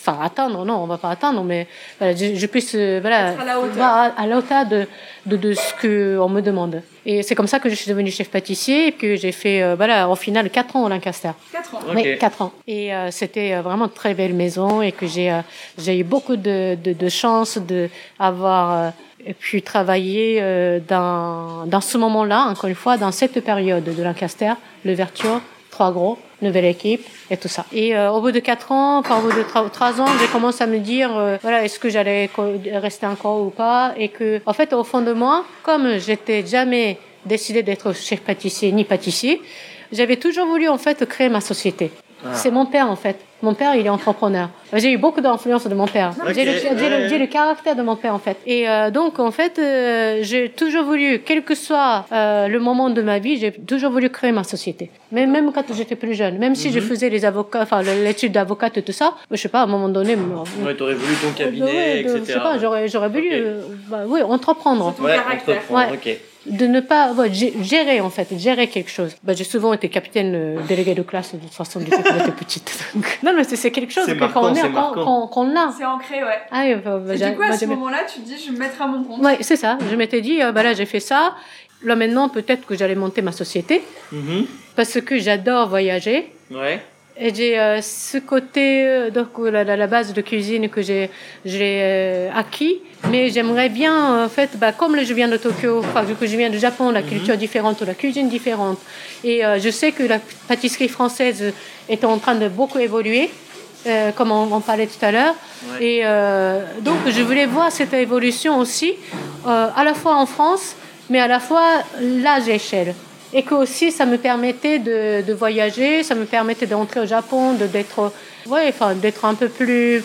enfin, atteindre, non, on va pas atteindre, mais voilà, je, je puisse, euh, voilà, Être à la hauteur. voir à, à la hauteur de, de, de ce qu'on me demande. Et c'est comme ça que je suis devenue chef pâtissier et que j'ai fait, euh, voilà, au final, quatre ans au Lancaster. 4 ans. Oui, quatre ans. Et euh, c'était vraiment une très belle maison et que j'ai euh, j'ai eu beaucoup de, de, de chance de avoir euh, pu travailler dans, dans ce moment-là, encore une fois, dans cette période de Lancaster, l'ouverture, trois gros, nouvelle équipe et tout ça. Et euh, au bout de quatre ans, au bout de trois, ans, j'ai commencé à me dire, euh, voilà, est-ce que j'allais rester encore ou pas? Et que, en fait, au fond de moi, comme j'étais jamais décidé d'être chef pâtissier ni pâtissier, j'avais toujours voulu en fait créer ma société. Ah. C'est mon père en fait. Mon père, il est entrepreneur. J'ai eu beaucoup d'influence de mon père. J'ai le, j'ai le- ouais. le caractère de mon père en fait. Et euh, donc en fait, euh, j'ai toujours voulu, quel que soit euh, le moment de ma vie, j'ai toujours voulu créer ma société. Mais même quand j'étais plus jeune, même si je Mhm. faisais les avocats, enfin l'étude d'avocate et tout ça, je sais pas, à un moment donné, moi, Ouais, t'aurais voulu ton cabinet, ouais, de- etc. je sais pas, j'aurais j'aurais voulu, Ok. euh, bah, oui, entreprendre Ton Ouais, caractère. entreprendre, Ouais. ok. De ne pas ouais, gérer en fait, gérer quelque chose. Bah, j'ai souvent été capitaine euh, délégué de classe de toute façon depuis que j'étais petite. Non mais c'est quelque chose que marquant, quand on est c'est quand- qu'on a. C'est ancré, ouais. Ah, bah, bah, Et du coup, à ce moment-là, tu te dis, je vais me mettre à mon compte. Ouais, c'est ça. Je m'étais dit, euh, bah là j'ai fait ça. Là maintenant peut-être que j'allais monter ma société Mhm. parce que j'adore voyager. Ouais. Et j'ai euh, ce côté, euh, donc la, la, base de cuisine que j'ai euh, acquis, mais j'aimerais bien, en fait, bah, comme je viens de Tokyo, enfin, que je viens du Japon, la culture différente, la cuisine différente, et euh, je sais que la pâtisserie française est en train de beaucoup évoluer, euh, comme on, on parlait tout à l'heure, Ouais. et euh, donc je voulais voir cette évolution aussi, euh, à la fois en France, mais à la fois large échelle et que aussi ça me permettait de, de voyager, ça me permettait d'entrer au Japon, de d'être ouais, enfin d'être un peu plus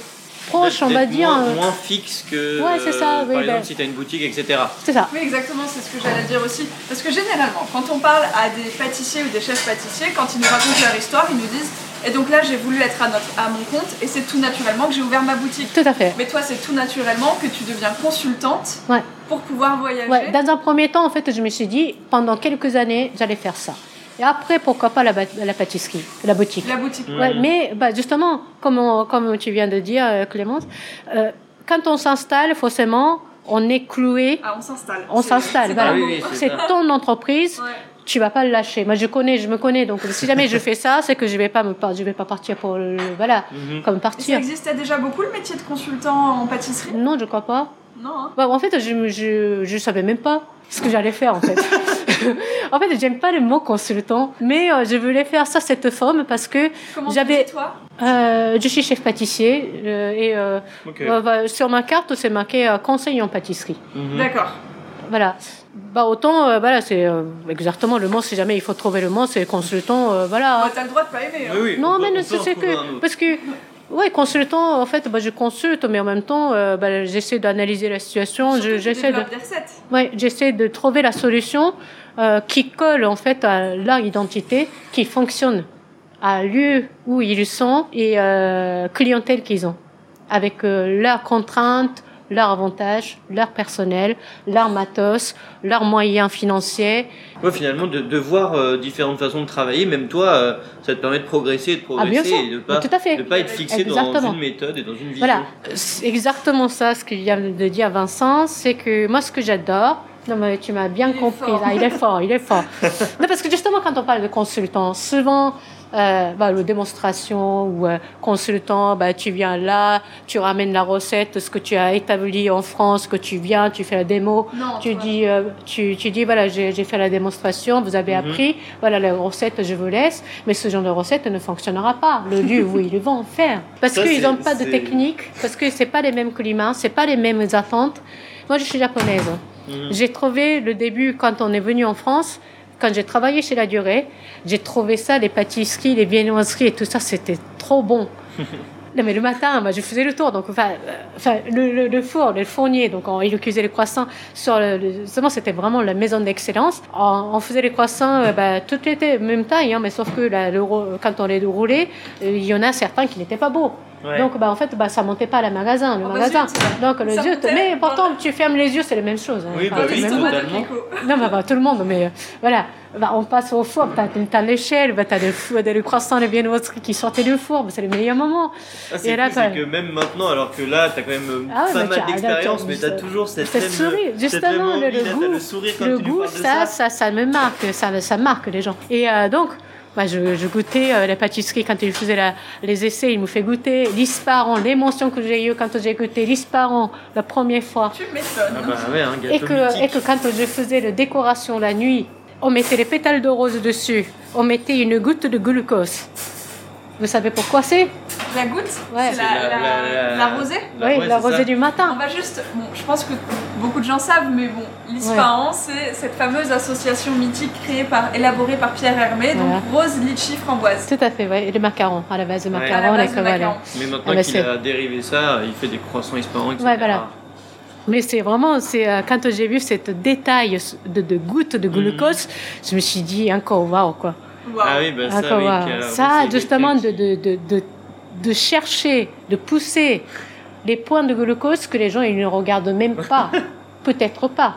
proche, on va dire. Moins, moins fixe que. Ouais, c'est ça, euh, oui, par exemple, ben- si t'as une boutique, etc. C'est ça. Oui, exactement, c'est ce que j'allais dire aussi. Parce que généralement, quand on parle à des pâtissiers ou des chefs pâtissiers, quand ils nous racontent leur histoire, ils nous disent Et donc là, j'ai voulu être à, notre, à mon compte et c'est tout naturellement que j'ai ouvert ma boutique. Tout à fait. Mais toi, c'est tout naturellement que tu deviens consultante Ouais. Pour pouvoir voyager. Ouais, dans un premier temps, en fait, je me suis dit, pendant quelques années, j'allais faire ça. Et après, pourquoi pas la, pâtisserie, la boutique. La boutique. Ouais, mais bah, justement, comme, on- comme tu viens de dire, euh, Clémence, euh, quand on s'installe, forcément, on est cloué, Ah, on s'installe. on C'est- s'installe. c'est Voilà. Ah oui, oui, C'est ton entreprise, Ouais. tu vas pas le lâcher. Moi, je connais, je me connais, donc si jamais je fais ça, c'est que je vais pas me, par- je vais pas partir pour le, voilà, Mhm. comme Et ça partir. existait déjà beaucoup le métier de consultant en pâtisserie? Non, je crois pas. Non. hein Bah, en fait, je, je, je savais même pas ce que j'allais faire, en fait. en fait, j'aime pas le mot consultant, mais euh, je voulais faire ça, cette forme, parce que Comment tu J'avais- euh, je suis chef pâtissier euh, et euh, euh, bah, sur ma carte, c'est marqué euh, conseil en pâtisserie. Mhm. D'accord. Voilà. Bah, autant, euh, voilà, c'est euh, exactement le mot, si jamais il faut trouver le mot, c'est consultant, euh, voilà. Bah, T'as le droit de pas aimer. hein. Oui, oui, Non, on mais c'est que. Parce que. Ouais, consultant, en fait, bah, je consulte, mais en même temps, euh, bah, j'essaie d'analyser la situation, je- j'essaie de, ouais, j'essaie de trouver la solution euh, qui colle en fait à leur identité, qui fonctionne à lieu où ils sont et euh, clientèle qu'ils ont, avec euh, leurs contraintes, leurs avantages, leur personnel, leur matos, leurs moyens financiers. Ouais, finalement, de, de voir euh, différentes façons de travailler, même toi, euh, ça te permet de progresser, de Ah, progresser sûr. et de pas, Tout à fait. de pas être fixé dans une méthode et dans une vision. Voilà, c'est exactement ça ce que vient de dire Vincent, c'est que moi ce que j'adore, non mais tu m'as bien Il compris, là, il est fort, il est fort. non, parce que justement quand on parle de consultant, souvent euh, bah, le démonstration ou euh, consultant, bah, tu viens là, tu ramènes la recette, ce que tu as établi en France, que tu viens, tu fais la démo, Non, tu dis, euh, tu, tu dis voilà, j'ai fait la démonstration, vous avez Mhm. appris, voilà la recette, je vous laisse, mais ce genre de recette ne fonctionnera pas. Le lieu où ils vont faire, parce qu'ils n'ont pas de technique, parce que c'est pas les mêmes climats, c'est pas les mêmes attentes. Moi, je suis japonaise. Mhm. J'ai trouvé le début quand on est venu en France. Quand j'ai travaillé chez La Durée, j'ai trouvé ça, les pâtisseries, les viennoiseries et tout ça, c'était trop bon. Non, mais le matin, bah, je faisais le tour. Donc, enfin, euh, enfin le, le, le four, le fournier, donc on, il cuisait les croissants. Sur le, le- justement, c'était vraiment la maison d'excellence. On, on faisait les croissants, euh, bah, tout était même taille, hein, mais sauf que là, le, rou- quand on les roulait, euh, il y en a certains qui n'étaient pas beaux. Ouais. Donc, bah, en fait, bah, ça montait pas à la magasin, le Oh, bah, magasin. zut. Donc, le zut. montait Mais pourtant, tu fermes les yeux, c'est la même chose. hein. Oui, bah oui, même. Non, bah, bah, tout le monde, mais euh, voilà. Bah, on passe au four, t'as as, l'échelle, bah, t'as le, fou- t'as le croissant, les viennoiseries qui sortaient du four, bah, c'est le meilleur moment. Ah, c'est que même maintenant, alors que là, t'as quand même euh, Ah ouais, pas mais mal t'as- d'expérience, mais t'as toujours cette Cette même, sourire, cette justement, même le, goût, le goût, ça, ça, ça me marque, ça, ça marque les gens. Et euh, donc, je, je goûtais euh, la pâtisserie quand il faisait la- les essais, il me fait goûter l'isparon, l'émotion que j'ai eue quand j'ai goûté l'isparon la première fois. Tu m'étonnes. Ah bah ouais, un Et que, et que quand je faisais la décoration la nuit, on mettait les pétales de rose dessus, on mettait une goutte de glucose. Vous savez pourquoi c'est La goutte Ouais. C'est la, la, la rosée la- Oui, ouais, la ça. rosée du On matin. va juste. Bon, je pense que beaucoup de gens savent, mais bon, l'ISPAAN, c'est cette fameuse association mythique créée par, élaborée par Pierre Hermé, donc rose, litchi, framboise. Tout à fait, oui. Et le macaron, à la base, le Ouais. macaron, À la les. Mais maintenant Ah bah, qu'il c'est- a dérivé ça, il fait des croissants espérants, etc. Ouais, voilà. Mais c'est vraiment, c'est euh, quand j'ai vu cette détail de, de gouttes de glucose, je me suis dit encore waouh quoi. Ah oui, bah ça, Encore oui, Ça, justement, de, de, de, de, de chercher, de pousser les points de glucose que les gens ils ne regardent même pas. Peut-être pas.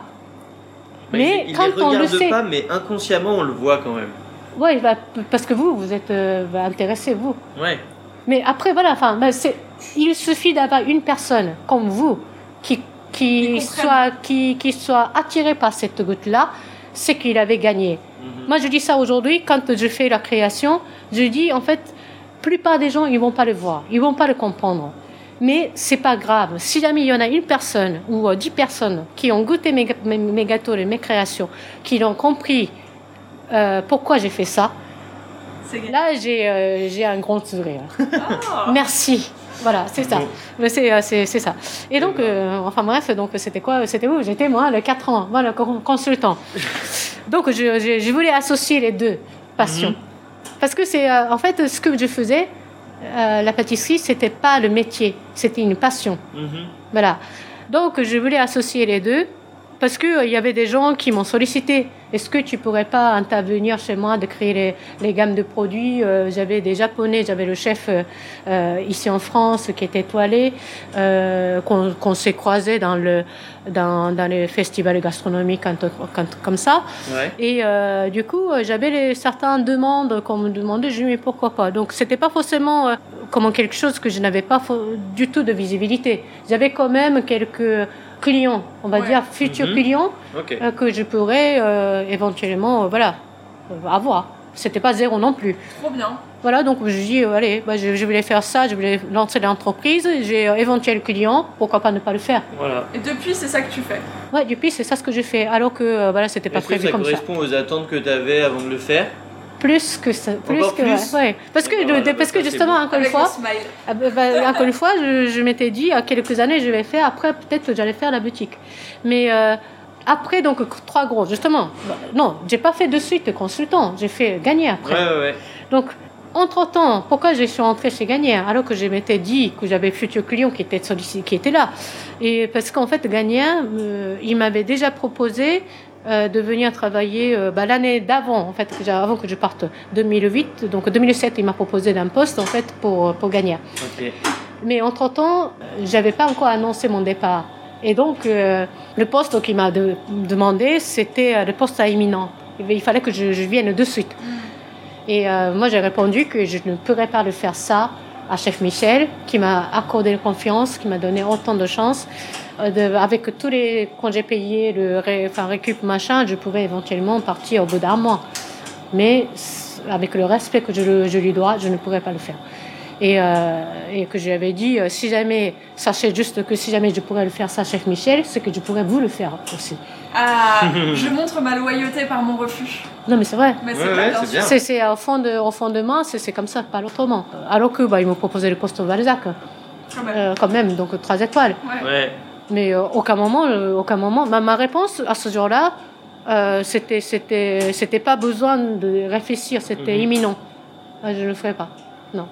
Bah, mais il, il quand les on le sait, pas, mais inconsciemment, on le voit quand même. ouais, bah, parce que vous, vous êtes euh, bah, intéressé, vous. Ouais. Mais après, voilà, enfin, bah, il suffit d'avoir une personne comme vous qui, qui, soit, qui, qui soit attirée par cette goutte-là, c'est qu'il avait gagné. Mhm. Moi, je dis ça aujourd'hui, quand je fais la création, je dis, en fait, la plupart des gens, ils vont pas le voir, ils vont pas le comprendre. Mais c'est pas grave. Si jamais il y en a une personne ou euh, dix personnes qui ont goûté mes, mes, mes gâteaux et mes créations, qui l'ont compris euh, pourquoi j'ai fait ça, C'est là, j'ai euh, j'ai un grand sourire. Ah. Merci. Voilà, c'est ça. Bon. Mais C'est euh, c'est- c'est ça. Et donc, euh, enfin bref, donc c'était quoi C'était où? J'étais moi, le 4 ans, con- consultant. Donc, je, je, je voulais associer les deux passions. Mhm. Parce que c'est, euh, en fait, ce que je faisais, euh, la pâtisserie, c'était pas le métier, c'était une passion. Mhm. Voilà. Donc, je voulais associer les deux parce euh, il y avait des gens qui m'ont sollicité. Est-ce que tu pourrais pas intervenir chez moi, de créer les, les gammes de produits? Euh, J'avais des Japonais, j'avais le chef euh, euh, ici en France qui était étoilé, euh, qu'on s'est croisé dans le dans, dans les festivals gastronomiques quand- quand- comme ça. Ouais. Et du coup, j'avais certaines demandes qu'on me demandait, je dis mais pourquoi pas? Donc c'était pas forcément euh, comme quelque chose que je n'avais pas du tout de visibilité. J'avais quand même quelques clients, on va Ouais. dire futurs Mhm. clients Ok. euh, que je pourrais euh, éventuellement, euh, voilà, euh, avoir. C'était pas zéro non plus. Trop bien. Voilà, donc je dis, euh, allez, bah, je, je voulais faire ça, je voulais lancer l'entreprise, j'ai euh, éventuel client, pourquoi pas ne pas le faire. Voilà. Et depuis, c'est ça que tu fais. Ouais, depuis c'est ça ce que j'ai fait, alors que euh, voilà, c'était pas Est-ce que prévu ça comme ça. correspond aux attentes que tu avais avant de le faire? Plus que ça, plus Encore que plus ouais. Parce que voilà, parce que ça, c'est justement bon. encore une fois, le smile. bah, bah, encore une fois, je, je m'étais dit à quelques années je vais faire. Après peut-être que j'allais faire la boutique, mais euh, après donc trois gros justement. bah, non, j'ai pas fait de suite consultant, j'ai fait gagner après. Ouais, ouais, ouais. Donc, entre-temps, pourquoi je suis rentrée chez Gagnère alors que je m'étais dit que j'avais futurs clients qui sollicités, qui étaient là? Et parce qu'en fait, Gagnère, euh, il m'avait déjà proposé euh, de venir travailler euh, bah, l'année d'avant, en fait, avant que je parte, 2008. Donc, 2007, il m'a proposé d'un poste, en fait, pour, pour Gagnère. Ok. Mais entre-temps, euh, j'avais pas encore annoncé mon départ. Et donc, euh, le poste qu'il m'a de- demandé, c'était euh, le poste à imminent. Il fallait que je, je vienne de suite. Et euh, moi, j'ai répondu que je ne pourrais pas le faire ça à Chef Michel, qui m'a accordé la confiance, qui m'a donné autant de chance. Euh, de- avec tous les congés payés, le ré, enfin, récup, machin, je pouvais éventuellement partir au bout d'un mois. Mais avec le respect que je, lui dois, je ne pourrais pas le faire. Et, euh, et que je lui avais dit, euh, si jamais, sachez juste que si jamais je pourrais le faire ça, Chef Michel, c'est que je pourrais vous le faire aussi. Ah, je montre ma loyauté par mon refus. Non, mais c'est vrai. Mais c'est c'est au fond de, au fond de moi, c'est, c'est comme ça, pas autrement. Alors que bah, ils m'ont proposé le poste au Balzac, Quand même. euh, quand même, donc trois étoiles. Ouais. Ouais. Mais euh, aucun moment, euh, aucun moment. Ma, ma réponse à ce jour-là, euh, c'était, c'était, c'était pas besoin de réfléchir, c'était Mhm. imminent. Ah, je ne le ferai pas, non.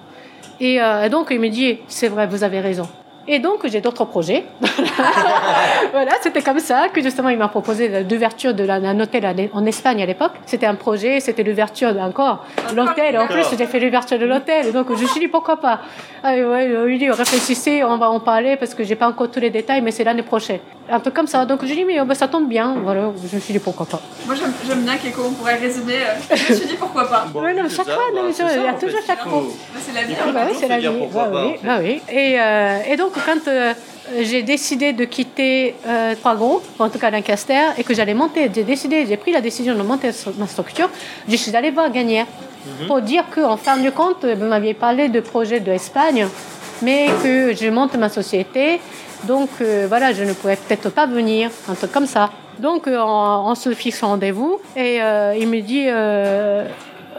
Et euh, donc il me dit, c'est vrai, vous avez raison. Et donc j'ai d'autres projets. voilà, c'était comme ça que justement il m'a proposé l'ouverture d'un hôtel en Espagne à l'époque. C'était un projet, c'était l'ouverture encore l'hôtel. En plus, j'ai fait l'ouverture de l'hôtel. Donc je me suis dit pourquoi pas? Ah, ouais, il dit réfléchissez, on va en parler parce que j'ai pas encore tous les détails, mais c'est l'année prochaine. Un truc comme ça. Donc j'ai dit mais oh, bah, ça tombe bien. Voilà, je me suis dit pourquoi pas? Moi, j'aime bien Keiko, on pourrait résumer. euh, Je me suis dit pourquoi pas. Bon, Ouais, non, chaque ça, fois, bah, ça, il y a toujours chaque fois. Bah, c'est la vie. hein. bah oui, c'est la vie. Bah bah oui. Et, euh, et donc, quand euh, j'ai décidé de quitter euh, Trois Gros, en tout cas Lancaster, et que j'allais monter, j'ai décidé, j'ai pris la décision de monter ma structure, je suis allée voir Gagnère Mhm. pour dire qu'en fin de compte, vous m'aviez parlé de projet d'Espagne, mais que je monte ma société. Donc euh, voilà, je ne pourrais peut-être pas venir, un truc comme ça. Donc euh, on, on se fixe un rendez-vous et euh, il me dit, euh,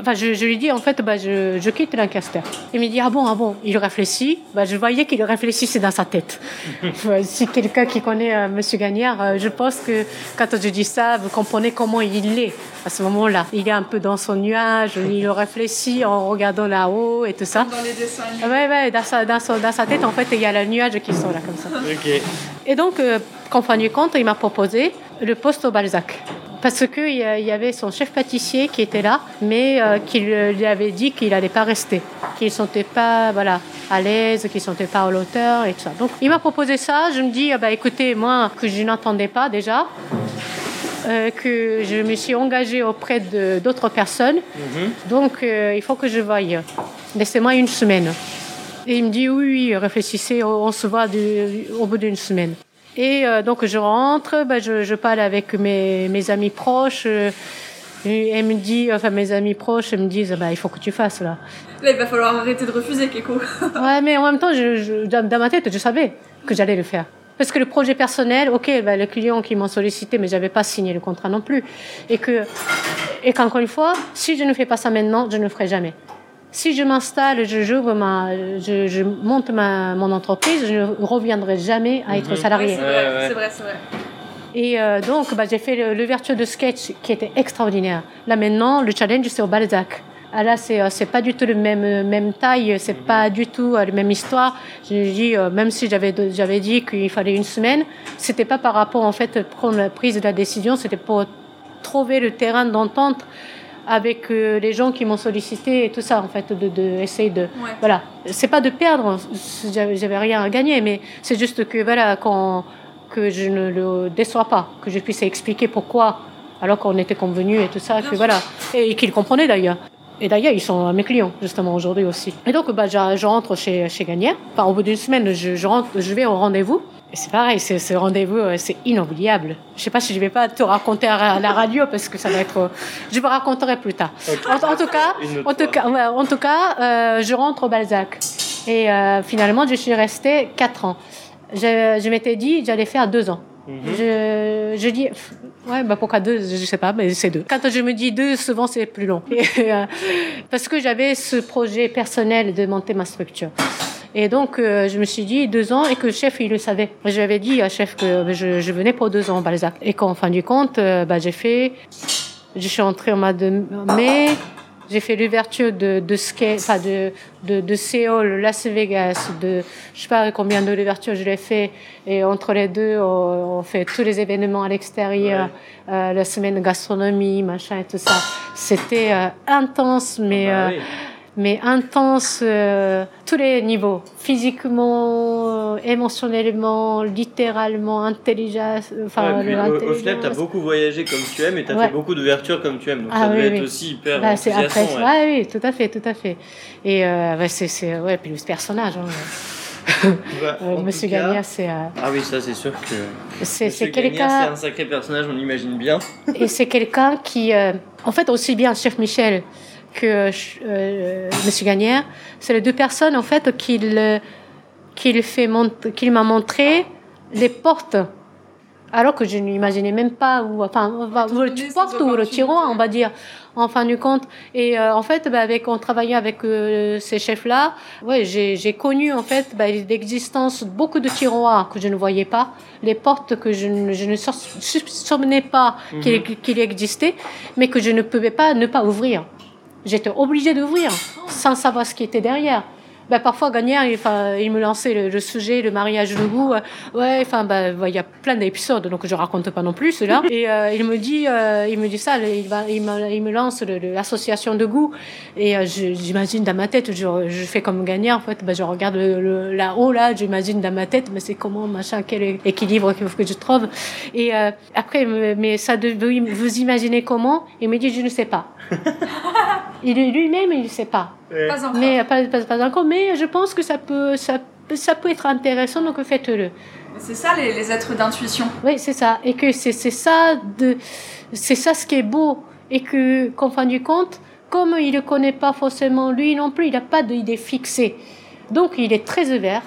enfin je, je lui dis en fait, bah, je, je quitte Lancaster. Il me dit ah bon, ah bon. Il réfléchit. Bah, je voyais qu'il réfléchissait dans sa tête. Si quelqu'un qui connaît euh, Monsieur Gagnard, euh, je pense que quand je dis ça, vous comprenez comment il est à ce moment-là. Il est un peu dans son nuage, il réfléchit en regardant là-haut et tout ça. Dans les dessins. Ouais, ouais, dans sa, dans, son- dans sa tête, en fait, il y a le nuage qui sont là, comme ça. Ok. Et donc, euh, qu'en fin de compte, il m'a proposé le poste au Balzac. Parce qu'il y, a- il y avait son chef pâtissier qui était là, mais euh, qui lui avait dit qu'il n'allait pas rester, qu'il ne se sentait pas voilà, à l'aise, qu'il ne se sentait pas à l'auteur et tout ça. Donc, il m'a proposé ça. Je me dis, ah bah, écoutez, moi, que je n'entendais pas déjà, euh, que je me suis engagée auprès de- d'autres personnes. Mhm. Donc, euh, il faut que je voie. Laissez-moi une semaine. Et il me dit, oui, oui, réfléchissez, on on se voit du- au bout d'une semaine. Et euh, donc, je rentre, ben, je, je parle avec mes, mes amis proches. euh, et me dit, enfin, mes amis proches me disent, bah, il faut que tu fasses là. Là, il va falloir arrêter de refuser, Keiko. Ouais, mais en même temps, je, je- dans, ma tête, je savais que j'allais le faire. Parce que le projet personnel, ok, ben, les clients qui m'ont sollicité, mais j'avais pas signé le contrat non plus. Et que, et qu'encore une fois, si je ne fais pas ça maintenant, je ne le ferai jamais. Si je m'installe, je, j'ouvre ma, je, je monte ma, mon entreprise, je ne reviendrai jamais à être Mhm. salarié. Ouais, c'est vrai, c'est vrai, c'est vrai. Et euh, donc, bah, j'ai fait l'ouverture de sketch qui était extraordinaire. Là maintenant, le challenge, c'est au Balzac. Ah là, c'est euh, c'est pas du tout le même même taille, c'est pas du tout euh, la même histoire. J'ai dit euh, même si j'avais j'avais dit qu'il fallait une semaine, c'était pas par rapport en fait prendre la prise de la décision, c'était pour trouver le terrain d'entente avec euh, les gens qui m'ont sollicité et tout ça en fait de, de essayer de Ouais. voilà c'est pas de perdre j'avais rien à gagner mais c'est juste que voilà quand que je ne le déçois pas que je puisse expliquer pourquoi alors qu'on était convenu et tout ça que voilà et qu'ils comprenaient d'ailleurs et d'ailleurs, ils sont mes clients, justement, aujourd'hui aussi. Et donc, bah, je, je rentre chez, chez Gagnère. Enfin, au bout d'une semaine, je, je, rentre, je vais au rendez-vous. C'est pareil, ce rendez-vous, euh, c'est inoubliable. Je sais pas si je vais pas te raconter à la radio parce que ça va être. euh, Je vous raconterai plus tard. En, en tout cas, en tout cas, en tout cas, euh, je rentre au Balzac. Et euh, finalement, je suis restée quatre ans. Je, je m'étais dit, j'allais faire deux ans. Mhm. Je, je dis, ouais, bah pourquoi deux? Je sais pas, mais c'est deux. Quand je me dis deux, souvent c'est plus long. Et, euh, parce que j'avais ce projet personnel de monter ma structure. Et donc, euh, je me suis dit deux ans et que le chef, il le savait. Je lui avais dit à chef que je, je venais pour deux ans Balzac. Et qu'en fin du compte, euh, bah, j'ai fait, je suis entrée au mois de mai. J'ai fait l'ouverture de, de, skate, enfin de, de, de Séoul, Las Vegas, de, je sais pas combien de l'ouverture je l'ai fait. Et entre les deux, on, on fait tous les événements à l'extérieur, euh, la semaine gastronomie, machin et tout ça. C'était euh, intense, mais, Bah euh. Mais intense euh, tous les niveaux. Physiquement, euh, émotionnellement, littéralement, intelligence. Enfin, Ouais, au, final, t'as beaucoup voyagé comme tu aimes et t'as Ouais. fait beaucoup d'ouvertures comme tu aimes. Donc Ah ça oui, devait oui. être aussi hyper Bah, c'est après, enthousiasmant. ouais. oui, tout à fait, tout à fait. Et euh, ouais, c'est, c'est, ouais, puis le personnage, hein, Bah, euh, Monsieur Gagnard, c'est, euh, Ah oui, ça c'est sûr que. c'est, quelqu'un, C'est un sacré personnage, on l'imagine bien. et c'est quelqu'un qui, euh, en fait, aussi bien chef Michel que euh, Monsieur Gagnère, c'est les deux personnes en fait qu'il, qu'il fait mont- qu'il m'a montré les portes. Alors que je n'imaginais même pas où, enfin, ces porte ou le tiroir, on va dire, en fin du compte. Et euh, en fait, bah, avec, en travaillant avec euh, ces chefs-là, ouais, j'ai, connu en fait bah, l'existence de beaucoup de tiroirs que je ne voyais pas, les portes que je ne, je ne soupçonnais pas qu'il, qu'il existait, mais que je ne pouvais pas ne pas ouvrir. J'étais obligée d'ouvrir sans savoir ce qui était derrière. Ben, parfois, Gagnère, il, enfin, il me lançait le, le sujet, le mariage de goût. euh, ouais, enfin, ben, ben, il y a plein d'épisodes, donc je raconte pas non plus cela. Et euh, il me dit, euh, il me dit ça, il, va, il, me, il me lance l'association de goût. Et euh, j'imagine dans ma tête, je, je fais comme Gagnère, en fait, ben, je regarde là-haut, là, j'imagine dans ma tête, mais c'est comment, machin, quel équilibre qu'il faut que je trouve. Et euh, après, mais ça, de, vous imaginez comment? Il me dit, je ne sais pas. il lui-même, il ne sait pas. Pas encore. Mais pas, pas, pas encore, mais je pense que ça peut, ça, ça peut être intéressant, donc faites-le. C'est ça les, les êtres d'intuition. Oui, c'est ça. Et que c'est ça, de, c'est ça ce qui est beau. Et que, qu'en fin du compte, comme il ne connaît pas forcément lui non plus, il n'a pas d'idée fixée. Donc, il est très ouvert.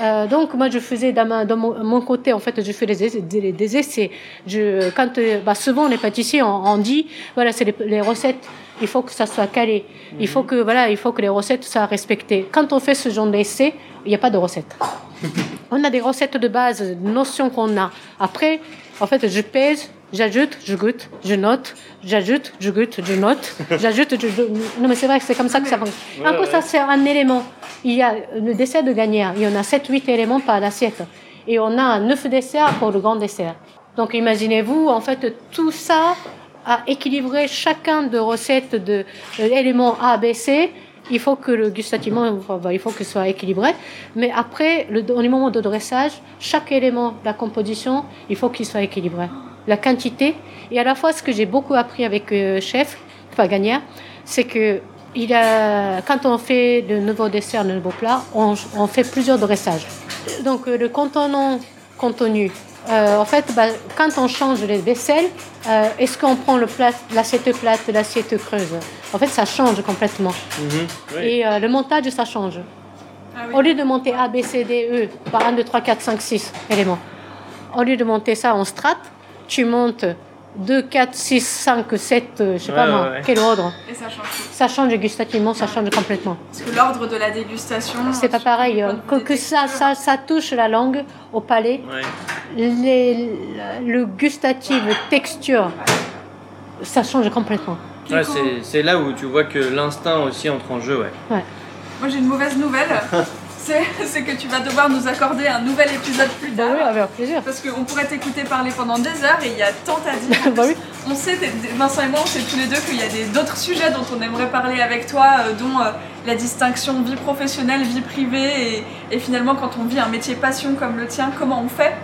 Euh, donc moi je faisais dans, ma- dans mon, mon côté en fait je fais des, essais- des, des essais je quand euh, bah, souvent les pâtissiers on, on dit voilà c'est les, les recettes il faut que ça soit calé il faut que voilà il faut que les recettes soient respectées quand on fait ce genre d'essai il n'y a pas de recettes on a des recettes de base, des notions qu'on a. Après, en fait, je pèse, j'ajoute, je goûte, je note, j'ajoute, je goûte, je note, j'ajoute, je... je- Non, mais c'est vrai que c'est comme ça que ça fonctionne. Ouais, ouais. ça, c'est un élément. Il y a le dessert de gagnère. Il y en a 7-8 éléments par assiette. Et on a 9 desserts pour le grand dessert. Donc, imaginez-vous, en fait, tout ça à équilibrer chacun de recettes de euh, éléments A, B, C. Il faut que le gustativement, il faut que soit équilibré. Mais après, au moment de dressage, chaque élément la composition, il faut qu'il soit équilibré. La quantité. Et à la fois, ce que j'ai beaucoup appris avec euh, chef, enfin Gagnère, c'est que quand on fait de nouveaux desserts, de nouveaux plats, on, on fait plusieurs dressages. Donc euh, le contenant contenu. Euh, en fait, bah, quand on change les vaisselles, euh, est-ce qu'on prend le plat, l'assiette plate, l'assiette creuse? En fait, ça change complètement. Mhm. Oui. Et euh, le montage, ça change. Ah oui. Au lieu de monter A, B, C, D, E, par 1, 2, 3, 4, 5, 6 éléments, au lieu de monter ça en strat, tu montes 2, 4, 6, 5, 7, euh, je sais pas moi, ouais, ouais. quel ordre. Et ça change. Ça change gustativement, ça change complètement. Parce que l'ordre de la dégustation. C'est pas pareil. de Que, que ça, texture. ça, ça touche la langue au palais, Ouais. les, le gustatif, texture, ça change complètement. Ouais, Keko, c'est- c'est là où tu vois que l'instinct aussi entre en jeu, ouais. moi j'ai une mauvaise nouvelle. c'est que tu vas devoir nous accorder un nouvel épisode plus Bah tard. oui, avec plaisir. Parce qu'on pourrait t'écouter parler pendant des heures et il y a tant à dire. bah oui. On sait, Vincent et moi, on sait tous les deux qu'il y a d'autres sujets dont on aimerait parler avec toi, euh, dont euh, la distinction vie professionnelle, vie privée, et, et finalement quand on vit un métier passion comme le tien, comment on fait?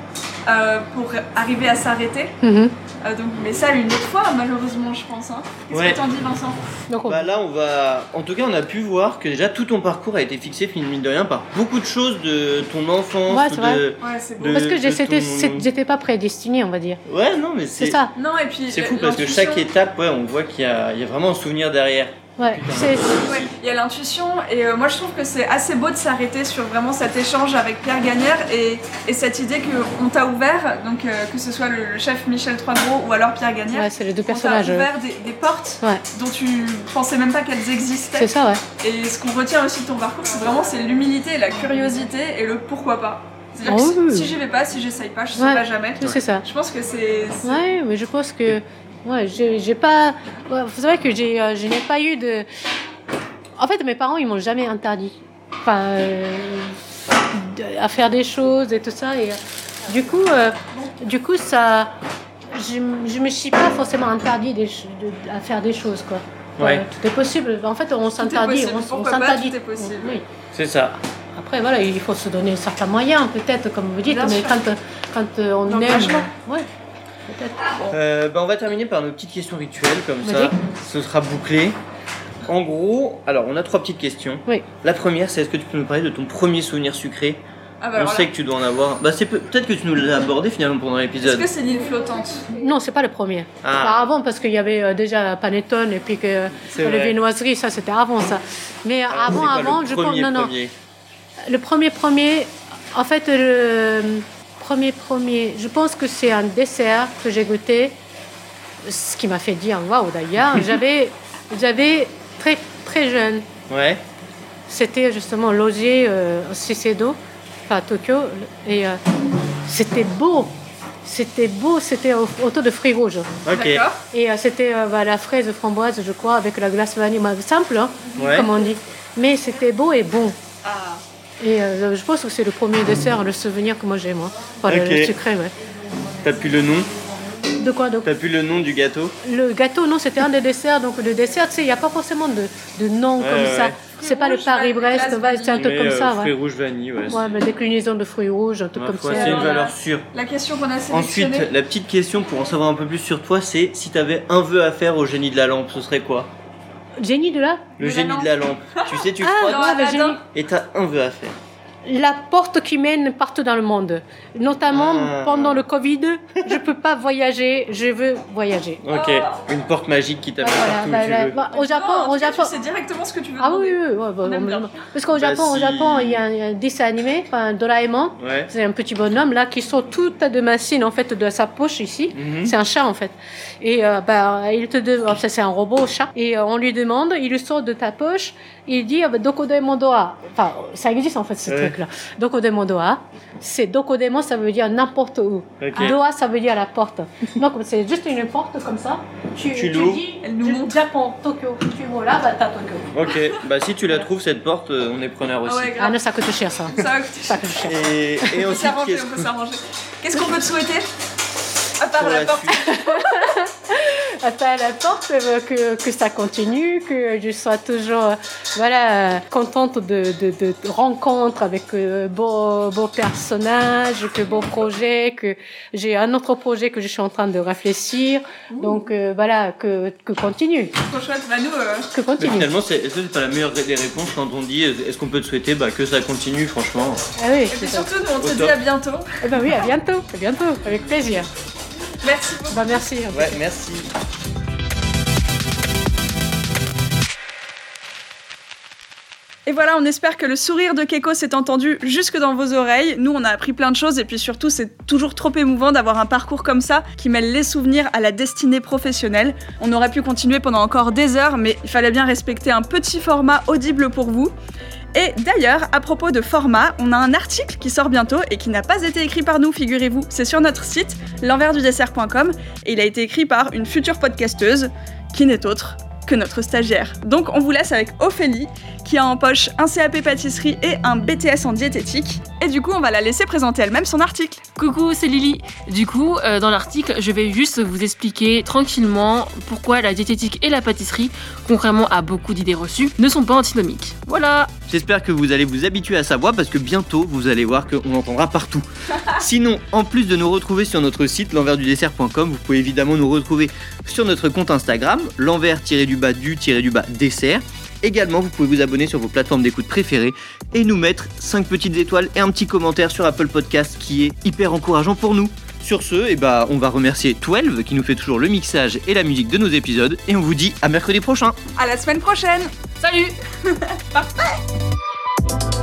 Euh, pour arriver à s'arrêter. Mhm. Euh, donc, mais ça une autre fois, malheureusement, je pense. hein. Qu'est-ce Ouais. que t'en dis, Vincent Donc, on- Bah là, on va. En tout cas, on a pu voir que déjà tout ton parcours a été fixé, mine de rien, par beaucoup de choses de ton enfance. Ouais, c'est vrai. de... Ouais, c'est beau. de- Parce que c'était- ton- j'étais pas prédestinée, on va dire. Ouais, non, mais C'est c'est. ça. Non, et puis C'est l- fou parce que chaque étape, ouais, on voit qu'il y a, il y a vraiment un souvenir derrière. Ouais. C'est Ouais, il y a l'intuition et euh, moi je trouve que c'est assez beau de s'arrêter sur vraiment cet échange avec Pierre Gagnère et, et cette idée qu'on t'a ouvert, donc euh, que ce soit le, le chef Michel Troisgros ou alors Pierre Gagnère, ouais, c'est les deux on t'a personnages. ouvert des, des portes Ouais. dont tu pensais même pas qu'elles existaient. C'est ça, ouais. Et ce qu'on retient aussi de ton parcours, c'est vraiment c'est l'humilité, la curiosité et le pourquoi pas. C'est-à-dire Oh que oui. si, si j'y vais pas, si j'essaye pas, je Ouais. saurai jamais. C'est ça. Je pense que c'est. c'est- Ouais, mais je pense que. Ouais, j'ai j'ai pas. ouais, vous savez que j'ai, euh, je n'ai pas eu de. En fait, mes parents, ils m'ont jamais interdit. Enfin. euh, de- à faire des choses et tout ça. Et euh, du coup, euh, du coup, ça. Je, je me suis pas forcément interdit des de- à faire des choses, quoi. Ouais. Euh, tout est possible. En fait, on s'interdit. possible. On, s'interdit. tout est possible. Oui. C'est ça. Après, voilà, il faut se donner certains moyens, peut-être, comme vous dites, Bien mais sûr. quand, quand on aime. Ouais. Euh, bah, on va terminer par nos petites questions rituelles, comme ça, ce sera bouclé. En gros, alors on a trois petites questions. Oui. La première, c'est est-ce que tu peux nous parler de ton premier souvenir sucré Ah bah On sait que tu dois en avoir. Bah, c'est peut- peut-être que tu nous l'as abordé finalement pendant Est-ce l'épisode. que c'est l'île flottante Non, c'est pas le premier. Ah. Enfin, avant, parce qu'il y avait euh, déjà Panettone et puis que les viennoiseries, ça c'était avant ça. Mais Alors, avant, avant, le je pense. premier, Non, non. premier Le premier, premier, en fait, le premier, premier, je pense que c'est un dessert que j'ai goûté, ce qui m'a fait dire waouh d'ailleurs. j'avais, j'avais très, très jeune. Ouais. C'était justement logé euh, au Shiseido, enfin à Tokyo, et euh, c'était beau. C'était beau, c'était au- autour de fruits rouges. Ok. D'accord Et euh, c'était euh, bah, la fraise framboise, je crois, avec la glace vanille, bah, simple, hein, Ouais. comme on dit. Mais c'était beau et bon. Ah. Et euh, je pense que c'est le premier dessert, le souvenir que moi j'ai, moi. Enfin, le- sucré, ouais. T'as plus le nom De quoi donc? T'as plus le nom du gâteau Le gâteau, non, c'était un des desserts. Donc le dessert, tu sais, il n'y a pas forcément de, de nom Ouais, comme ouais, ça. C'est pas le Paris-Brest, c'est un truc comme euh, ça. fruits Ouais. rouges vanille, ouais. Ouais, mais déclinaison de fruits rouges, un truc comme ça. c'est une valeur la- sûre. La question qu'on a Ensuite, la petite question pour en savoir un peu plus sur toi, c'est si t'avais un vœu à faire au génie de la lampe, ce serait quoi? Génie de là Le De génie de la lampe. Tu sais, tu Ah, frottes Aladdin. génie. et t'as un vœu à faire. La porte qui mène partout dans le monde. Notamment Ah. pendant le Covid, je peux pas voyager, je veux voyager. Ok, une porte magique qui t'amène Voilà, partout où bah, tu bah, veux. bah, au Japon, Non, en au Japon. Tu sais directement ce que tu veux Ah oui, demander. oui, oui, ouais, bah, On aime on- bien. parce qu'au Bah, Japon, au si- Japon, il y a un, un dessin animé, enfin Doraemon. Ouais. C'est un petit bonhomme là qui sort tout tas de machines en fait de sa poche ici. Mhm. C'est un chat en fait. Et euh, bah, il te demande, ça c'est un robot chat. Et euh, on lui demande, il le sort de ta poche, il dit ah, bah, Dokodemo doa. Enfin, ça existe en fait ce Ouais. truc là. Dokodemo doa. C'est Dokodemo, ça veut dire n'importe où. Ok. Doa, ça veut dire la porte. Donc c'est juste une porte comme ça. Tu, Tu l'ouvres. dis, Elle nous montre. Japon, Tokyo. Tu vois là, bah t'as Tokyo. Ok, bah si tu la trouves cette porte, euh, on est preneur aussi. Ah ouais, Ah non, ça coûte cher ça. Ça va coûter Ça coûte cher. Et, et On peut ensuite, s'arranger, qu'est-ce on peut s'arranger. Qu'est-ce qu'on peut te souhaiter? À part pour la la porte. Attends, la porte, euh, que, que ça continue, que je sois toujours euh, voilà, contente de, de, de rencontres avec euh, beaux, beaux personnages, que beaux projets, que j'ai un autre projet que je suis en train de réfléchir. Donc euh, voilà, que, que continue, Trop chouette. Euh, que Mais continue. finalement, c'est- est-ce que c'est pas la meilleure des réponses quand on dit est-ce qu'on peut te souhaiter bah, que ça continue, franchement? Ah oui, et puis surtout, nous, on te dit à bientôt. Eh ben oui, à bientôt, à bientôt, avec plaisir. Merci beaucoup. Bah merci. Ouais, merci. Et voilà, on espère que le sourire de Keiko s'est entendu jusque dans vos oreilles. Nous, on a appris plein de choses et puis surtout, c'est toujours trop émouvant d'avoir un parcours comme ça qui mêle les souvenirs à la destinée professionnelle. On aurait pu continuer pendant encore des heures, mais il fallait bien respecter un petit format audible pour vous. Et d'ailleurs, à propos de format, on a un article qui sort bientôt et qui n'a pas été écrit par nous, figurez-vous. C'est sur notre site, l'enversdudessert.com, et il a été écrit par une future podcasteuse, qui n'est autre que notre stagiaire. Donc on vous laisse avec Ophélie, qui a en poche un CAP pâtisserie et un BTS en diététique. Et du coup, on va la laisser présenter elle-même son article. Coucou, c'est Lily. Du coup, euh, dans l'article, je vais juste vous expliquer tranquillement pourquoi la diététique et la pâtisserie, contrairement à beaucoup d'idées reçues, ne sont pas antinomiques. Voilà. J'espère que vous allez vous habituer à sa voix parce que bientôt vous allez voir qu'on l'entendra partout. Sinon, en plus de nous retrouver sur notre site l'envers-du-dessert.com, vous pouvez évidemment nous retrouver sur notre compte Instagram, l'envers-du-dessert. Également, vous pouvez vous abonner sur vos plateformes d'écoute préférées et nous mettre 5 petites étoiles et un petit commentaire sur Apple Podcast qui est hyper encourageant pour nous. Sur ce, eh bah, on va remercier 12 qui nous fait toujours le mixage et la musique de nos épisodes et on vous dit à mercredi prochain. À la semaine prochaine Salut Parfait